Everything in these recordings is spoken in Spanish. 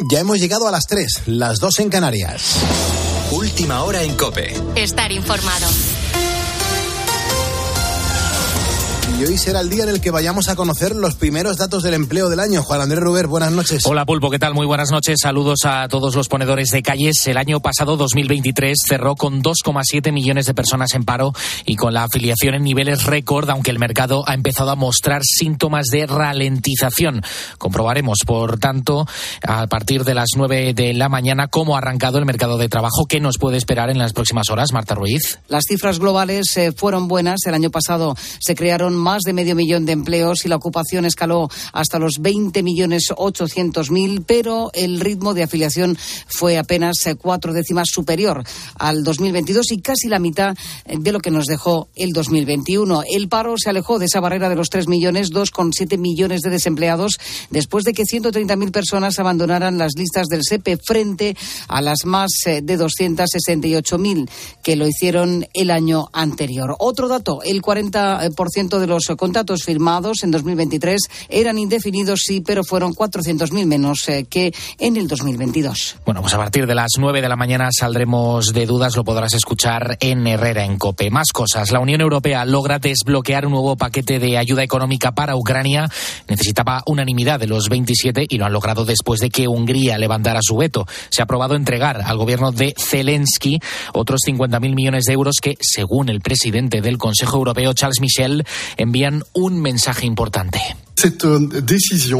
Ya hemos llegado a las 3, las 2 en Canarias. Última hora en Cope. Estar informado. Y hoy será el día en el que vayamos a conocer los primeros datos del empleo del año. Juan Andrés Ruber, buenas noches. Hola Pulpo, ¿qué tal? Muy buenas noches. Saludos a todos los ponedores de calles. El año pasado, 2023, cerró con 2,7 millones de personas en paro y con la afiliación en niveles récord, aunque el mercado ha empezado a mostrar síntomas de ralentización. Comprobaremos, por tanto, a partir de las 9 de la mañana, cómo ha arrancado el mercado de trabajo, qué nos puede esperar en las próximas horas. Marta Ruiz. Las cifras globales eh, fueron buenas. El año pasado se crearon más de medio millón de empleos y la ocupación escaló hasta los 20 millones 800 mil, pero el ritmo de afiliación fue apenas eh, cuatro décimas superior al 2022 y casi la mitad de lo que nos dejó el 2021. El paro se alejó de esa barrera de los 3 millones, 2,7 millones de desempleados, después de que 130.000 personas abandonaran las listas del SEPE frente a las más eh, de 268.000 que lo hicieron el año anterior. Otro dato, el 40% de los contratos firmados en 2023 eran indefinidos, sí, pero fueron 400.000 menos eh, que en el 2022. Bueno, pues a partir de las 9 de la mañana saldremos de dudas, lo podrás escuchar en Herrera, en COPE. Más cosas. La Unión Europea logra desbloquear un nuevo paquete de ayuda económica para Ucrania. Necesitaba unanimidad de los 27 y lo han logrado después de que Hungría levantara su veto. Se ha aprobado entregar al gobierno de Zelensky otros 50.000 millones de euros que, según el presidente del Consejo Europeo, Charles Michel, envían un mensaje importante.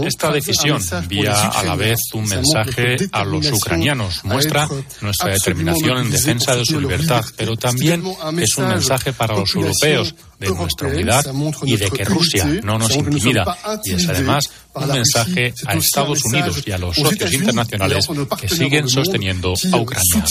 Esta decisión envía a la vez un mensaje a los ucranianos, muestra nuestra determinación en defensa de su libertad, pero también es un mensaje para los europeos de nuestra unidad y de que Rusia no nos intimida. Y es además un mensaje a Estados Unidos y a los socios internacionales que siguen sosteniendo a Ucrania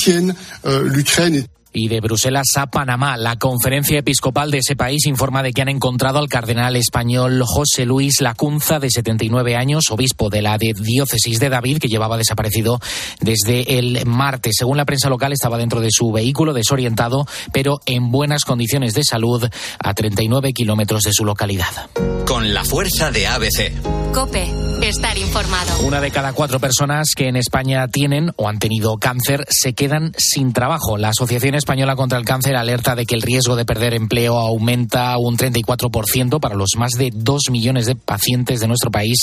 y de Bruselas a Panamá. La conferencia episcopal de ese país informa de que han encontrado al cardenal español José Luis Lacunza, de 79 años, obispo de la diócesis de David, que llevaba desaparecido desde el martes. Según la prensa local, estaba dentro de su vehículo desorientado, pero en buenas condiciones de salud, a 39 kilómetros de su localidad. Con la fuerza de ABC. Cope, estar informado. Una de cada cuatro personas que en España tienen o han tenido cáncer se quedan sin trabajo. La Asociación Española contra el Cáncer alerta de que el riesgo de perder empleo aumenta un 34% para los más de 2 millones de pacientes de nuestro país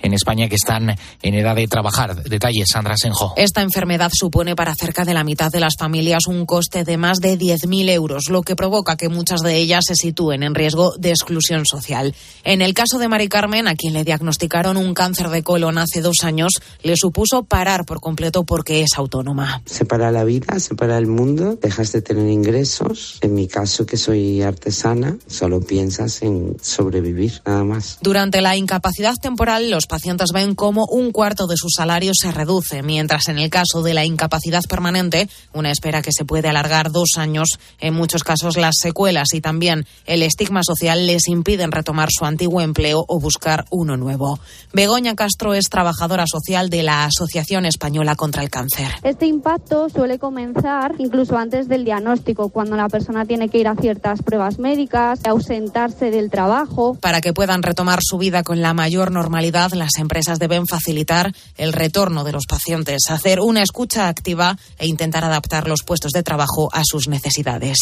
en España que están en edad de trabajar. Detalles, Sandra Senjo. Esta enfermedad supone para cerca de la mitad de las familias un coste de más de 10.000 euros, lo que provoca que muchas de ellas se sitúen en riesgo de exclusión social. En el caso de Mari Carmen, a quien le diagnosticaron un cáncer de colon hace dos años, le supuso parar por completo porque es autónoma. Se para la vida, se para el mundo, dejas de tener ingresos. En mi caso, que soy artesana, solo piensas en sobrevivir, nada más. Durante la incapacidad temporal, los pacientes ven cómo un cuarto de su salario se reduce, mientras en el caso de la incapacidad permanente, una espera que se puede alargar dos años, en muchos casos las secuelas y también el estigma social les impiden retomar su antiguo empleo o buscar uno nuevo. Begoña Castro es trabajadora social de la Asociación Española contra el Cáncer. Este impacto suele comenzar incluso antes del diagnóstico, cuando la persona tiene que ir a ciertas pruebas médicas, ausentarse del trabajo. Para que puedan retomar su vida con la mayor normalidad, las empresas deben facilitar el retorno de los pacientes, hacer una escucha activa e intentar adaptar los puestos de trabajo a sus necesidades.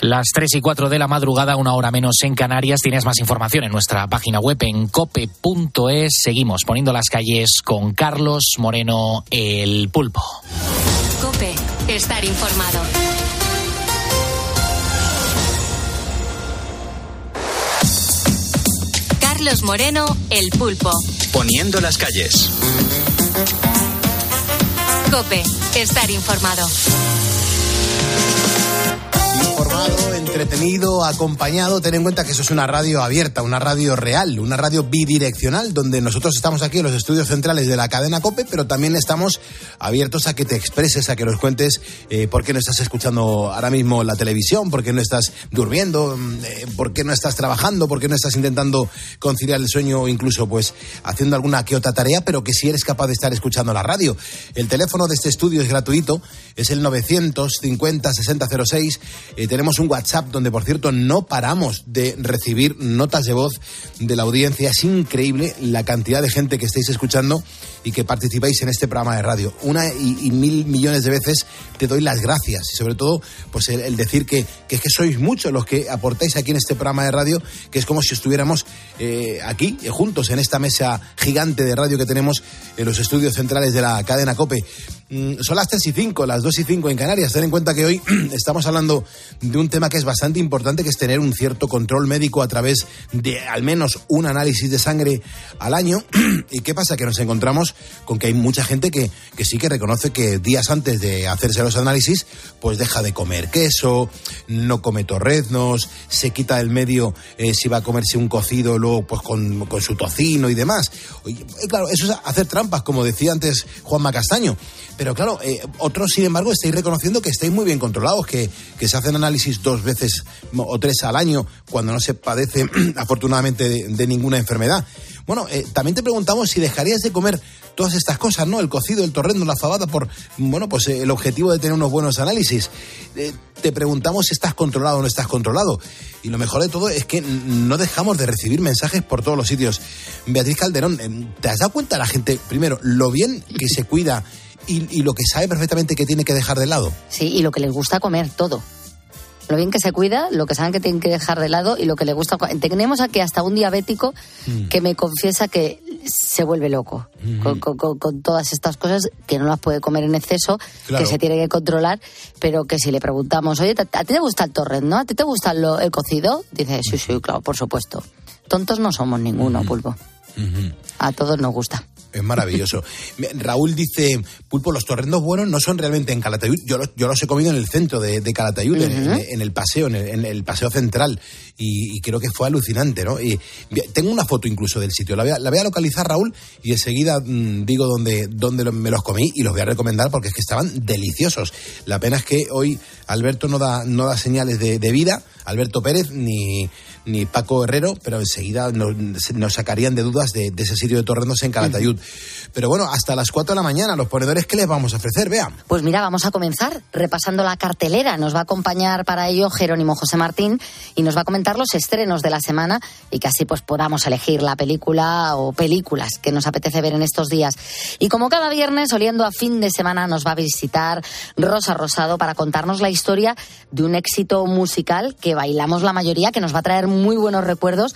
Las 3 y 4 de la madrugada, una hora menos en Canarias. Tienes más información en nuestra página web en cope.es. Seguimos poniendo las calles con Carlos Moreno, el pulpo. Cope, estar informado. Carlos Moreno, El Pulpo. Poniendo las calles. Cope, estar informado. Entretenido, acompañado. Ten en cuenta que eso es una radio abierta, una radio real, una radio bidireccional, donde nosotros estamos aquí en los estudios centrales de la cadena COPE, pero también estamos abiertos a que te expreses, a que nos cuentes eh, por qué no estás escuchando ahora mismo la televisión, por qué no estás durmiendo, mm, eh, por qué no estás trabajando, por qué no estás intentando conciliar el sueño incluso pues haciendo alguna que otra tarea, pero que si eres capaz de estar escuchando la radio. El teléfono de este estudio es gratuito, es el 950 6006. Eh, tenemos tenemos un WhatsApp donde, por cierto, no paramos de recibir notas de voz de la audiencia. Es increíble la cantidad de gente que estáis escuchando y que participáis en este programa de radio. Una y, mil millones de veces te doy las gracias y sobre todo pues el, decir que, que, que, sois muchos los que aportáis aquí en este programa de radio, que es como si estuviéramos eh, aquí eh, juntos en esta mesa gigante de radio que tenemos en los estudios centrales de la cadena COPE. Mm, son las 3 y 5, las 2 y 5 en Canarias. Ten en cuenta que hoy estamos hablando de un tema que es bastante importante, que es tener un cierto control médico a través de al menos un análisis de sangre al año. ¿Y qué pasa? Que nos encontramos con que hay mucha gente que, que sí que reconoce que días antes de hacerse los análisis, pues deja de comer queso, no come torreznos, se quita del medio eh, si va a comerse un cocido luego pues con, con su tocino y demás. Claro, eso es hacer trampas, como decía antes Juanma Castaño. Pero claro, eh, otros, sin embargo, estáis reconociendo que estáis muy bien controlados, que, que se hacen análisis dos veces o tres al año cuando no se padece, afortunadamente, de, ninguna enfermedad. Bueno, eh, también te preguntamos si dejarías de comer todas estas cosas, ¿no? El cocido, el torrendo, la fabada, por, bueno, pues eh, el objetivo de tener unos buenos análisis. te preguntamos si estás controlado o no estás controlado. Y lo mejor de todo es que no dejamos de recibir mensajes por todos los sitios. Beatriz Calderón, ¿te has dado cuenta la gente, primero, lo bien que se cuida y, lo que sabe perfectamente que tiene que dejar de lado. Sí, y lo que les gusta comer, todo lo bien que se cuida, lo que saben que tienen que dejar de lado y lo que le gusta. Tenemos aquí hasta un diabético mm. que me confiesa que se vuelve loco con, todas estas cosas, que no las puede comer en exceso, que se tiene que controlar, pero que si le preguntamos, oye, ¿a ti te gusta el torrent, no? ¿A ti te gusta el cocido? Dice, sí, sí, claro, por supuesto. Tontos no somos ninguno, pulpo. A todos nos gusta. Es maravilloso. Raúl dice, Pulpo, los torrendos buenos no son realmente en Calatayud. Yo los, yo los he comido en el centro de, Calatayud, en, el paseo, en el, paseo central. Y, creo que fue alucinante, ¿no? Y tengo una foto incluso del sitio. La voy a, la voy a localizar, Raúl, y enseguida mm, digo dónde, dónde me los comí y los voy a recomendar porque es que estaban deliciosos. La pena es que hoy Alberto no da, no da señales de, de vida, Alberto Pérez, ni ni Paco Herrero, pero enseguida nos, sacarían de dudas de, ese sitio de torrendos en Calatayud. Pero bueno, hasta las 4 de la mañana, los ponedores, ¿qué les vamos a ofrecer? Vean. Pues mira, vamos a comenzar repasando la cartelera. Nos va a acompañar para ello Jerónimo José Martín y nos va a comentar los estrenos de la semana y que así pues podamos elegir la película o películas que nos apetece ver en estos días. Y como cada viernes, oliendo a fin de semana, nos va a visitar Rosa Rosado para contarnos la historia de un éxito musical que bailamos la mayoría, que nos va a traer muy buenos recuerdos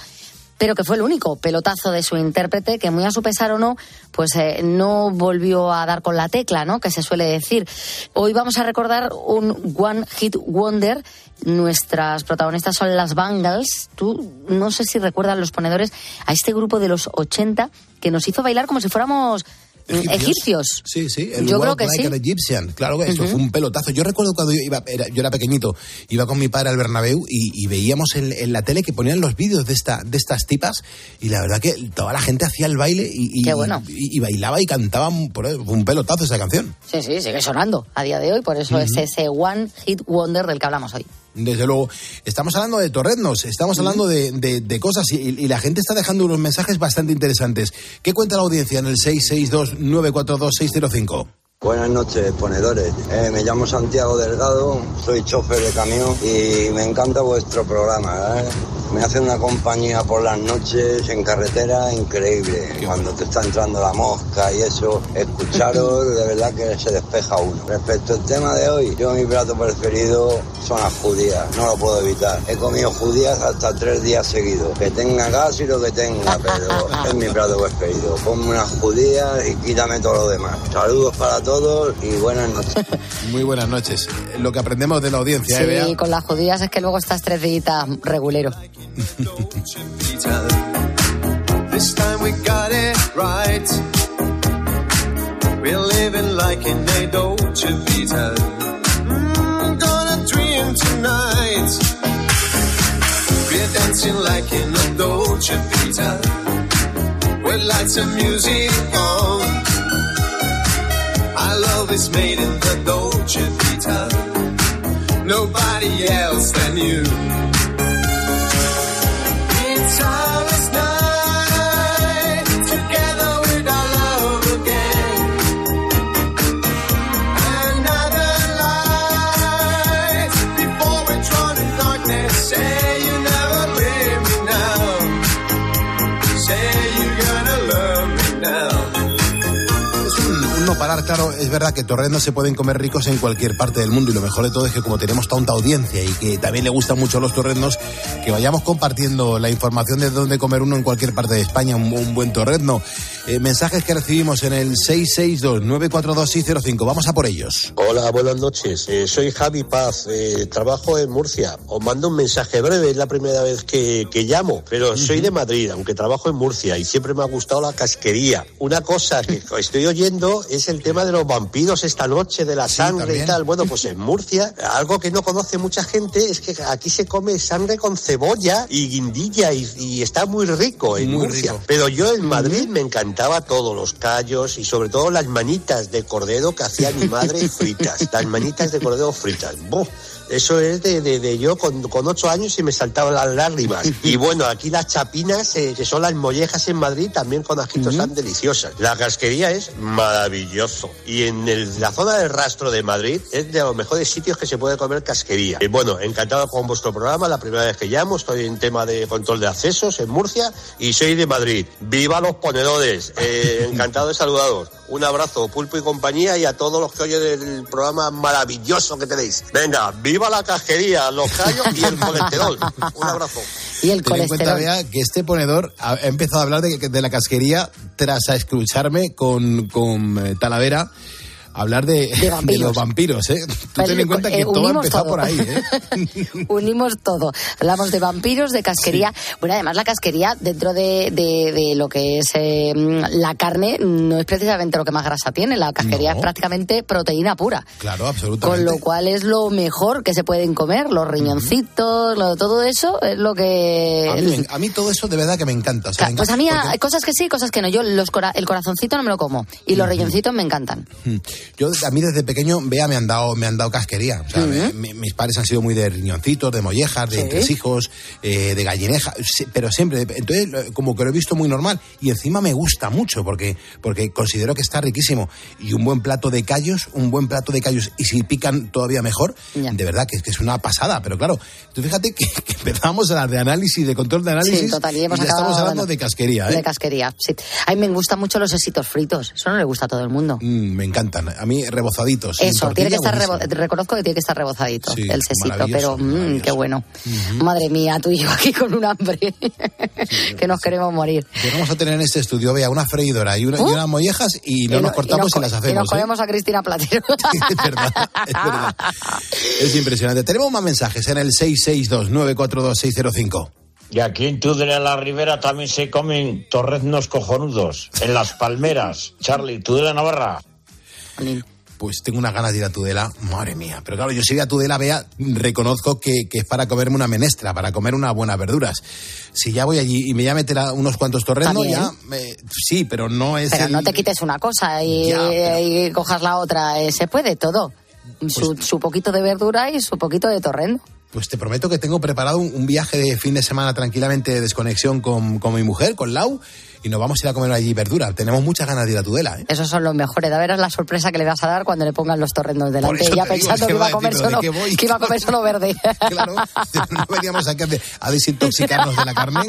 pero que fue el único pelotazo de su intérprete que muy a su pesar o no, pues eh, no volvió a dar con la tecla, ¿no? Que se suele decir. Hoy vamos a recordar un One Hit Wonder. Nuestras protagonistas son las Bangles. Tú no sé si recuerdas los ponedores a este grupo de los 80 que nos hizo bailar como si fuéramos egipcios. Sí, sí, el yo creo que sí. Egyptian. Claro que eso fue un pelotazo. Yo recuerdo cuando yo iba, era, yo era pequeñito, iba con mi padre al Bernabéu y, veíamos en, la tele que ponían los vídeos de, esta, de estas tipas y la verdad que toda la gente hacía el baile y, y, bailaba y cantaba un, un pelotazo esa canción. Sí, sí, sigue sonando a día de hoy, por eso es ese One Hit Wonder del que hablamos hoy. Desde luego, estamos hablando de torreznos, estamos hablando de, cosas y, la gente está dejando unos mensajes bastante interesantes. ¿Qué cuenta la audiencia en el 662-942-605? Buenas noches, ponedores. Eh, me llamo Santiago Delgado, soy chofer de camión y me encanta vuestro programa. ¿eh? Me hace una compañía por las noches en carretera increíble. Cuando te está entrando la mosca y eso, escucharos de verdad que se despeja uno. Respecto al tema de hoy, yo mi plato preferido son las judías, no lo puedo evitar. He comido judías hasta tres días seguidos. Que tenga gas y lo que tenga, pero es mi plato preferido. Ponme unas judías y quítame todo lo demás. Saludos para todos todos y buenas noches. Muy buenas noches. Lo que aprendemos de la audiencia, sí, ¿eh, con las judías es que luego estás tres días regulero. This time we got it right. We're living like in a Dolce Vita. Mm, gonna dream tonight. We're dancing like in a Dolce Vita. With lights and music on. Love is made in the Dolce Vita. Nobody else than you. Es verdad que torrendos se pueden comer ricos en cualquier parte del mundo y lo mejor de todo es que como tenemos tanta audiencia y que también le gustan mucho los torrendos, que vayamos compartiendo la información de dónde comer uno en cualquier parte de España, un, buen torrendo. Eh, mensajes que recibimos en el 662-942-605. Vamos a por ellos. Hola, buenas noches. Eh, soy Javi Paz, eh, trabajo en Murcia. Os mando un mensaje breve, es la primera vez que, llamo, pero soy de Madrid, aunque trabajo en Murcia y siempre me ha gustado la casquería. Una cosa que estoy oyendo es el tema de los vampiros esta noche, de la sangre y tal. Bueno, pues en Murcia, algo que no conoce mucha gente es que aquí se come sangre con cebolla y guindilla y, está muy rico en Murcia. Pero yo en Madrid me encantaba todos los callos y sobre todo las manitas de cordero que hacía mi madre fritas. Las manitas de cordero fritas. Eso es de, de, yo con, con, ocho años y me saltaban las lágrimas. Y bueno, aquí las chapinas, eh, que son las mollejas en Madrid, también con ajitos tan deliciosas. La casquería es maravilloso. Y en la zona del rastro de Madrid es de los mejores sitios que se puede comer casquería. Y bueno, encantado con vuestro programa, la primera vez que llamo, estoy en tema de control de accesos en Murcia y soy de Madrid. ¡Viva los ponedores! Eh, encantado de saludaros. Un abrazo, Pulpo y compañía, y a todos los que oyen el programa maravilloso que tenéis. Venga, viva la casquería, los callos y el colesterol. Un abrazo. Y el Ten en cuenta, que este ponedor ha empezado a hablar de, de la casquería tras a escucharme con, con eh, Talavera hablar de, los vampiros, ¿eh? Tú ten en cuenta que eh, todo por ahí, ¿eh? unimos todo. Hablamos de vampiros, de casquería. Bueno, además la casquería, dentro de, de, lo que es eh, la carne, no es precisamente lo que más grasa tiene. La casquería es prácticamente proteína pura. Claro, absolutamente. Con lo cual es lo mejor que se pueden comer. Los riñoncitos, todo eso es lo que... A mí, todo eso de verdad que me encanta. pues a mí hay cosas que sí, cosas que no. Yo los el corazoncito no me lo como. Y los riñoncitos me encantan. Yo, a mí desde pequeño, vea, me han dado, me han dado casquería. mis padres han sido muy de riñoncitos, de mollejas, de entresijos, eh, de gallineja, pero siempre. Entonces, como que lo he visto muy normal. Y encima me gusta mucho porque, porque considero que está riquísimo. Y un buen plato de callos, un buen plato de callos, y si pican todavía mejor, de verdad que, que, es una pasada. Pero claro, tú fíjate que, empezamos a hablar de análisis, de control de análisis. Sí, total, y, estamos hablando de casquería. ¿eh? De casquería, sí. A mí me gustan mucho los éxitos fritos. Eso no le gusta a todo el mundo. Mm, me encantan. A mí rebozaditos. Eso, tiene que estar reconozco que tiene que estar rebozadito el sesito, pero mmm, qué bueno. Madre mía, tú y yo aquí con un hambre que nos queremos morir. Vamos a tener en este estudio, vea, una freidora y, una, ¿Uh? unas mollejas y no nos cortamos y, las hacemos. Y nos comemos ¿eh? a Cristina Platero. es verdad, es verdad. Es impresionante. Tenemos más mensajes en el 662-942-605. Y aquí en Tudela la Ribera también se comen torreznos cojonudos. En las palmeras. Charlie, Tudela Navarra pues tengo unas ganas de ir a Tudela, madre mía. Pero claro, yo si voy a Tudela, vea, reconozco que, es para comerme una menestra, para comer unas buenas verduras. Si ya voy allí y me voy a meter unos cuantos torrendos, ya, sí, pero no es. Pero no te quites una cosa y, cojas la otra, eh, se puede todo. Pues su, poquito de verdura y su poquito de torrendo. Pues te prometo que tengo preparado un, viaje de fin de semana tranquilamente de desconexión con, con mi mujer, con Lau y nos vamos a ir a comer allí verdura. Tenemos muchas ganas de ir a Tudela. ¿eh? Esos son los mejores. A ver la sorpresa que le vas a dar cuando le pongan los torrendos delante. Ya pensando que, iba a comer solo, que iba a comer solo verde. claro, no veníamos aquí a, desintoxicarnos de la carne.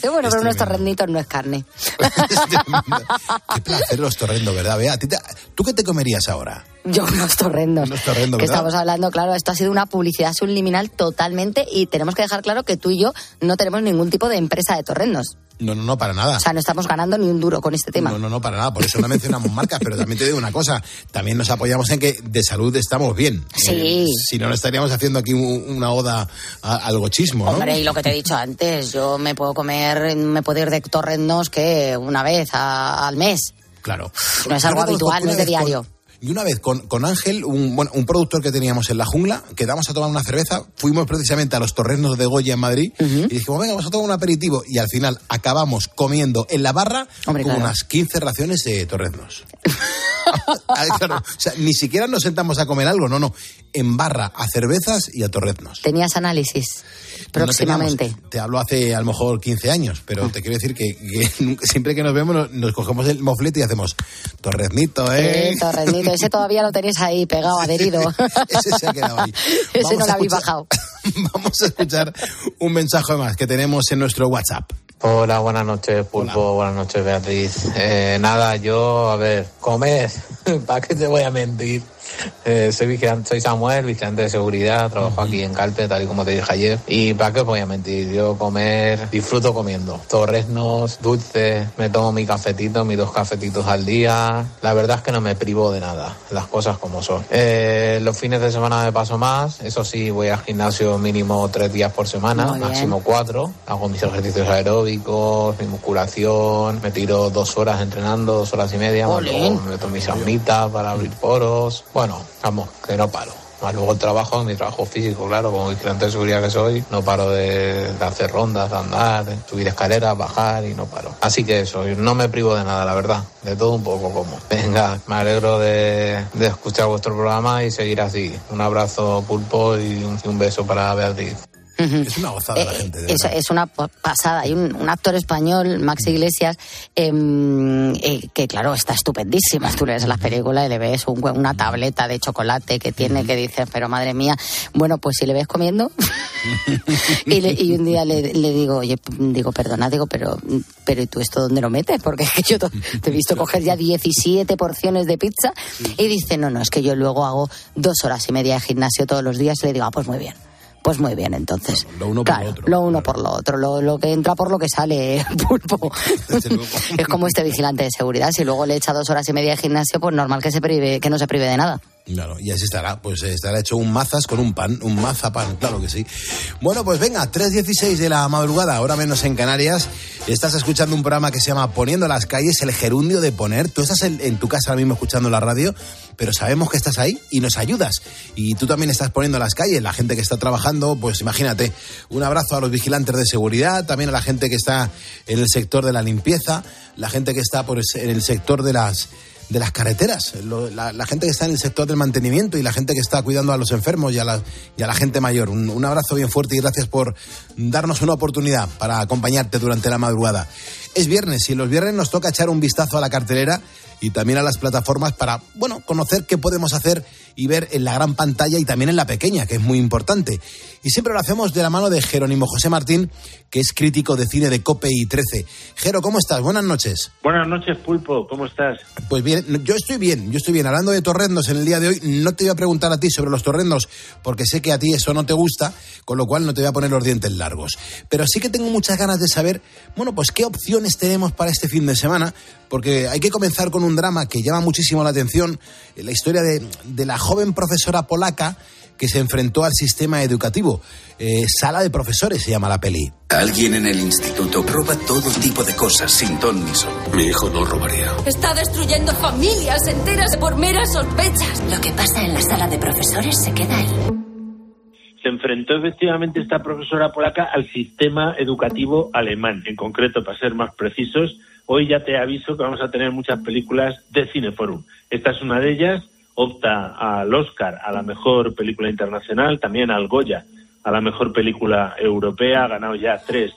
Qué bueno, pero unos torrenditos no es carne. Qué placer los torrendos, ¿verdad? Vea, ¿tú qué te comerías ahora? Yo unos torrendos. Unos torrendos, Que estamos hablando, claro, esto ha sido una publicidad subliminal totalmente y tenemos que dejar claro que tú y yo no tenemos ningún tipo de empresa de torrendos. No, no, no, para nada. O sea, no estamos ganando ni un duro con este tema. No, no, no, para nada. Por eso no mencionamos marcas, pero también te digo una cosa. También nos apoyamos en que de salud estamos bien. Sí. Eh, si no, no estaríamos haciendo aquí una oda al gochismo, ¿no? Hombre, y lo que te he dicho antes, yo me puedo comer, me puedo ir de torrendos que una vez al mes. Claro. No es algo habitual, no es de diario. Y una vez con, con Ángel, un, bueno, un productor que teníamos en la jungla, quedamos a tomar una cerveza, fuimos precisamente a los torrenos de Goya en Madrid y dijimos, venga, vamos a tomar un aperitivo. Y al final acabamos comiendo en la barra con unas 15 raciones de torreznos. claro, o sea, ni siquiera nos sentamos a comer algo, no, no. En barra a cervezas y a torreznos. Tenías análisis próximamente. te hablo hace a lo mejor 15 años, pero te quiero decir que, siempre que nos vemos nos, cogemos el moflete y hacemos torreznito, ¿eh? torreznito, ese todavía lo tenéis ahí pegado, adherido. ese se ha quedado ahí. ese no lo habéis bajado. Vamos a escuchar un mensaje más que tenemos en nuestro WhatsApp. Hola, buenas noches, Pulpo. Buenas noches, Beatriz. Eh, nada, yo, a ver, comer. ¿Para qué te voy a mentir? Eh, soy, vigilante, soy Samuel, vigilante de seguridad, trabajo aquí en Calpe, tal y como te dije ayer. Y para qué os voy a mentir, yo comer, disfruto comiendo. Torresnos, dulces, me tomo mi cafetito, mis dos cafetitos al día. La verdad es que no me privo de nada, las cosas como son. Eh, los fines de semana me paso más, eso sí, voy al gimnasio mínimo tres días por semana, máximo cuatro. Hago mis ejercicios aeróbicos, mi musculación, me tiro dos horas entrenando, dos horas y media, me meto mi saunita para abrir poros. Bueno, vamos, que no paro. Más luego el trabajo, mi trabajo físico, claro, como vigilante de seguridad que soy, no paro de, hacer rondas, de andar, de subir escaleras, bajar y no paro. Así que eso, no me privo de nada, la verdad, de todo un poco como. Venga, me alegro de, escuchar vuestro programa y seguir así. Un abrazo pulpo y un, y un beso para Beatriz. Es una gozada la eh, gente. es, una pasada. Hay un, actor español, Max Iglesias, em, eh, que claro, está estupendísimo. Tú le ves las películas y le ves una tableta de chocolate que tiene que dices, pero madre mía, bueno, pues si le ves comiendo. y, un día le, digo, oye, digo, perdona, digo, pero, pero ¿y tú esto dónde lo metes? Porque es que yo te he visto coger ya 17 porciones de pizza. Y dice, no, no, es que yo luego hago dos horas y media de gimnasio todos los días y le digo, ah, pues muy bien. Pues muy bien, entonces. Lo uno por lo otro. Lo uno por lo otro. Lo, que entra por lo que sale, pulpo. es como este vigilante de seguridad. Si luego le echa dos horas y media de gimnasio, pues normal que, se prive, que no se prive de nada. Claro, y así estará. Pues estará hecho un mazas con un pan, un mazapán, claro que sí. Bueno, pues venga, 3.16 de la madrugada, ahora menos en Canarias. Estás escuchando un programa que se llama Poniendo las calles, el gerundio de poner. Tú estás en, tu casa ahora mismo escuchando la radio, pero sabemos que estás ahí y nos ayudas. Y tú también estás poniendo las calles, la gente que está trabajando, pues imagínate, un abrazo a los vigilantes de seguridad, también a la gente que está en el sector de la limpieza, la gente que está pues, en el sector de las de las carreteras, la, gente que está en el sector del mantenimiento y la gente que está cuidando a los enfermos y a la, gente mayor. Un, un, abrazo bien fuerte y gracias por darnos una oportunidad para acompañarte durante la madrugada. Es viernes y los viernes nos toca echar un vistazo a la cartelera y también a las plataformas para, bueno, conocer qué podemos hacer y ver en la gran pantalla y también en la pequeña, que es muy importante. Y siempre lo hacemos de la mano de Jerónimo José Martín, que es crítico de cine de COPE y 13. Jero, ¿cómo estás? Buenas noches. Buenas noches, Pulpo. ¿Cómo estás? Pues bien, yo estoy bien, yo estoy bien. Hablando de torrendos en el día de hoy, no te voy a preguntar a ti sobre los torrendos, porque sé que a ti eso no te gusta, con lo cual no te voy a poner los dientes largos. Pero sí que tengo muchas ganas de saber, bueno, pues qué opciones tenemos para este fin de semana, porque hay que comenzar con un drama que llama muchísimo la atención, la historia de, la joven profesora polaca que se enfrentó al sistema educativo. Eh, Sala de profesores se llama la peli. Alguien en el instituto roba todo tipo de cosas sin ton ni son. Mi hijo no robaría. Está destruyendo familias enteras por meras sospechas. Lo que pasa en la sala de profesores se queda ahí. Se enfrentó efectivamente esta profesora polaca al sistema educativo alemán, en concreto, para ser más precisos, Hoy ya te aviso que vamos a tener muchas películas de Cineforum. Esta es una de ellas, opta al Oscar a la mejor película internacional, también al Goya a la mejor película europea, ha ganado ya tres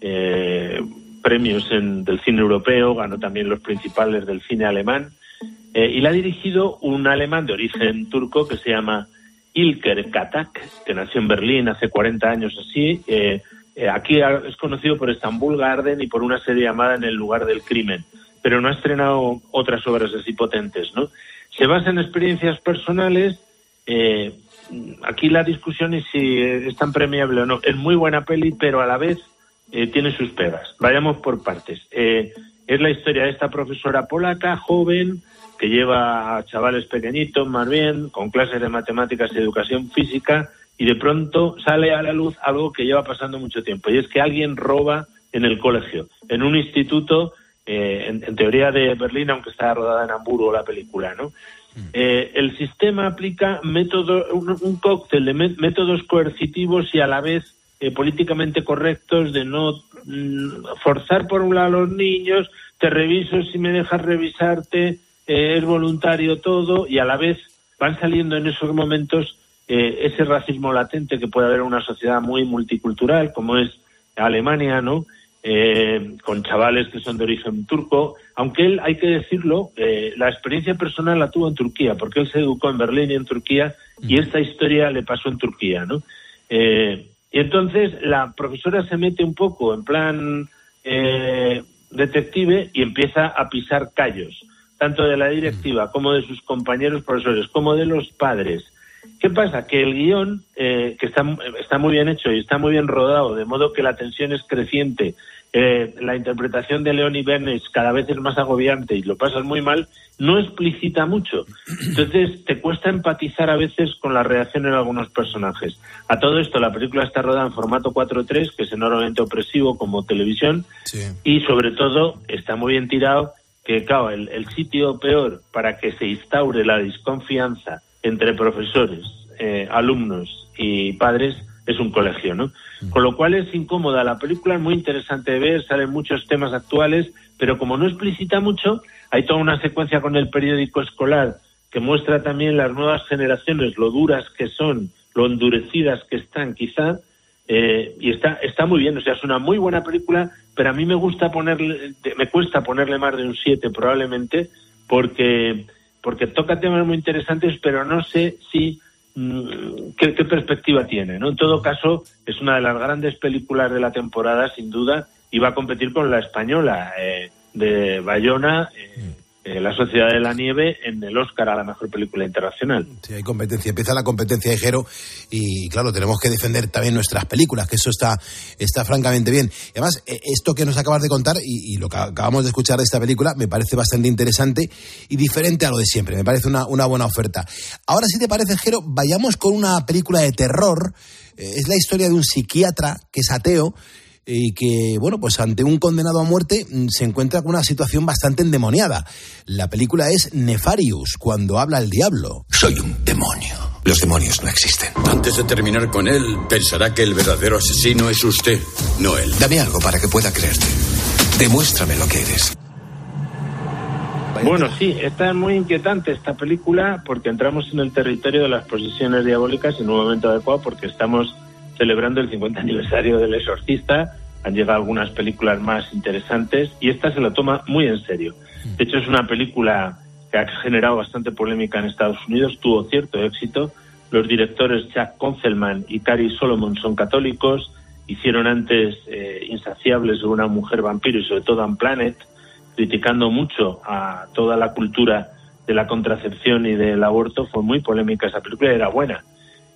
eh, premios del cine europeo, ganó también los principales del cine alemán, eh, y la ha dirigido un alemán de origen turco que se llama Ilker Katak, que nació en Berlín hace 40 años así, eh, eh, aquí es conocido por Estambul Garden y por una serie llamada En el lugar del crimen, pero no ha estrenado otras obras así potentes, ¿no? Se basa en experiencias personales. Eh, aquí la discusión es si es tan premiable o no. Es muy buena peli, pero a la vez eh, tiene sus pegas. Vayamos por partes. es la historia de esta profesora polaca, joven, que lleva a chavales pequeñitos, más bien, con clases de matemáticas y educación física, y de pronto sale a la luz algo que lleva pasando mucho tiempo, y es que alguien roba en el colegio, en un instituto, eh, en, teoría de Berlín, aunque está rodada en Hamburgo la película, ¿no? Mm. Eh, el sistema aplica método, un, cóctel de métodos coercitivos y a la vez eh, políticamente correctos de no mm, forzar por un lado a los niños, te reviso si me dejas revisarte, es voluntario todo y a la vez van saliendo en esos momentos eh, ese racismo latente que puede haber en una sociedad muy multicultural como es Alemania, ¿no? Eh, con chavales que son de origen turco, aunque él, hay que decirlo, eh, la experiencia personal la tuvo en Turquía, porque él se educó en Berlín y en Turquía, y esta historia le pasó en Turquía, ¿no? y entonces la profesora se mete un poco en plan eh, detective y empieza a pisar callos, tanto de la directiva como de sus compañeros profesores, como de los padres. ¿Qué pasa? Que el guion, eh, que está, está muy bien hecho y está muy bien rodado, de modo que la tensión es creciente, eh, la interpretación de León y Bernes cada vez es más agobiante y lo pasas muy mal, no explicita mucho. Entonces te cuesta empatizar a veces con la reacción de algunos personajes. A todo esto, la película está rodada en formato 4.3, que es enormemente opresivo como televisión, y sobre todo está muy bien tirado que, claro, el, el, sitio peor para que se instaure la desconfianza entre profesores, eh, alumnos y padres es un colegio, ¿no? Con lo cual es incómoda. La película es muy interesante de ver, salen muchos temas actuales, pero como no explicita mucho, hay toda una secuencia con el periódico escolar que muestra también las nuevas generaciones, lo duras que son, lo endurecidas que están quizá, eh, y está, está muy bien, o sea, es una muy buena película, pero a mí me gusta ponerle, me cuesta ponerle más de un 7 probablemente, porque, porque toca temas muy interesantes, pero no sé si Mm, ¿qué, perspectiva tiene. ¿no? En todo caso, es una de las grandes películas de la temporada, sin duda, y va a competir con la española eh, de Bayona, eh, eh, La Sociedad de la Nieve en el Oscar a la mejor película internacional. Sí, hay competencia. Empieza la competencia de Jero y, claro, tenemos que defender también nuestras películas, que eso está, está francamente bien. Y además, eh, esto que nos acabas de contar y, lo que acabamos de escuchar de esta película me parece bastante interesante y diferente a lo de siempre. Me parece una, buena oferta. Ahora, si te parece, Jero, vayamos con una película de terror. Eh, es la historia de un psiquiatra que es ateo y que, bueno, pues ante un condenado a muerte mm, se encuentra con una situación bastante endemoniada. La película es Nefarius, cuando habla el diablo. Soy un demonio. Los demonios no existen. Antes de terminar con él, pensará que el verdadero asesino es usted, no él. Dame algo para que pueda creerte. Demuéstrame lo que eres. Bueno, sí, está muy inquietante esta película porque entramos en el territorio de las posiciones diabólicas en un momento adecuado porque estamos celebrando el 50 aniversario del Exorcista. Han llegado algunas películas más interesantes y esta se lo toma muy en serio. De hecho, es una película que ha generado bastante polémica en Estados Unidos, tuvo cierto éxito. Los directores Jack Conzelman y Cary Solomon son católicos, hicieron antes eh, Insaciables sobre una mujer vampiro y sobre todo Planet, criticando mucho a toda la cultura de la contracepción y del aborto. Fue muy polémica esa película era buena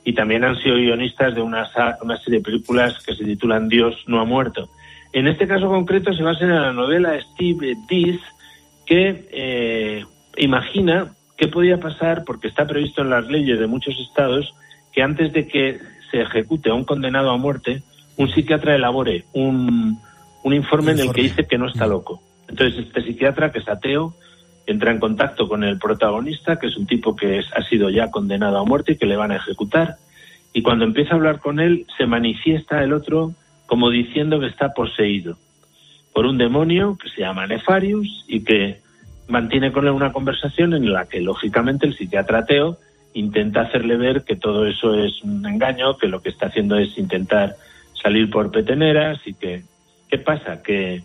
y también han sido guionistas de una, una serie de películas que se titulan Dios no ha muerto. En este caso concreto se basa en la novela Steve Dees, que eh, imagina qué podía pasar, porque está previsto en las leyes de muchos estados, que antes de que se ejecute a un condenado a muerte, un psiquiatra elabore un, un informe en el que dice que no está loco. Entonces, este psiquiatra, que es ateo, entra en contacto con el protagonista, que es un tipo que ha sido ya condenado a muerte y que le van a ejecutar. Y cuando empieza a hablar con él, se manifiesta el otro como diciendo que está poseído por un demonio que se llama Nefarius y que mantiene con él una conversación en la que, lógicamente, el psiquiatra ateo intenta hacerle ver que todo eso es un engaño, que lo que está haciendo es intentar salir por peteneras y que, ¿qué pasa? Que,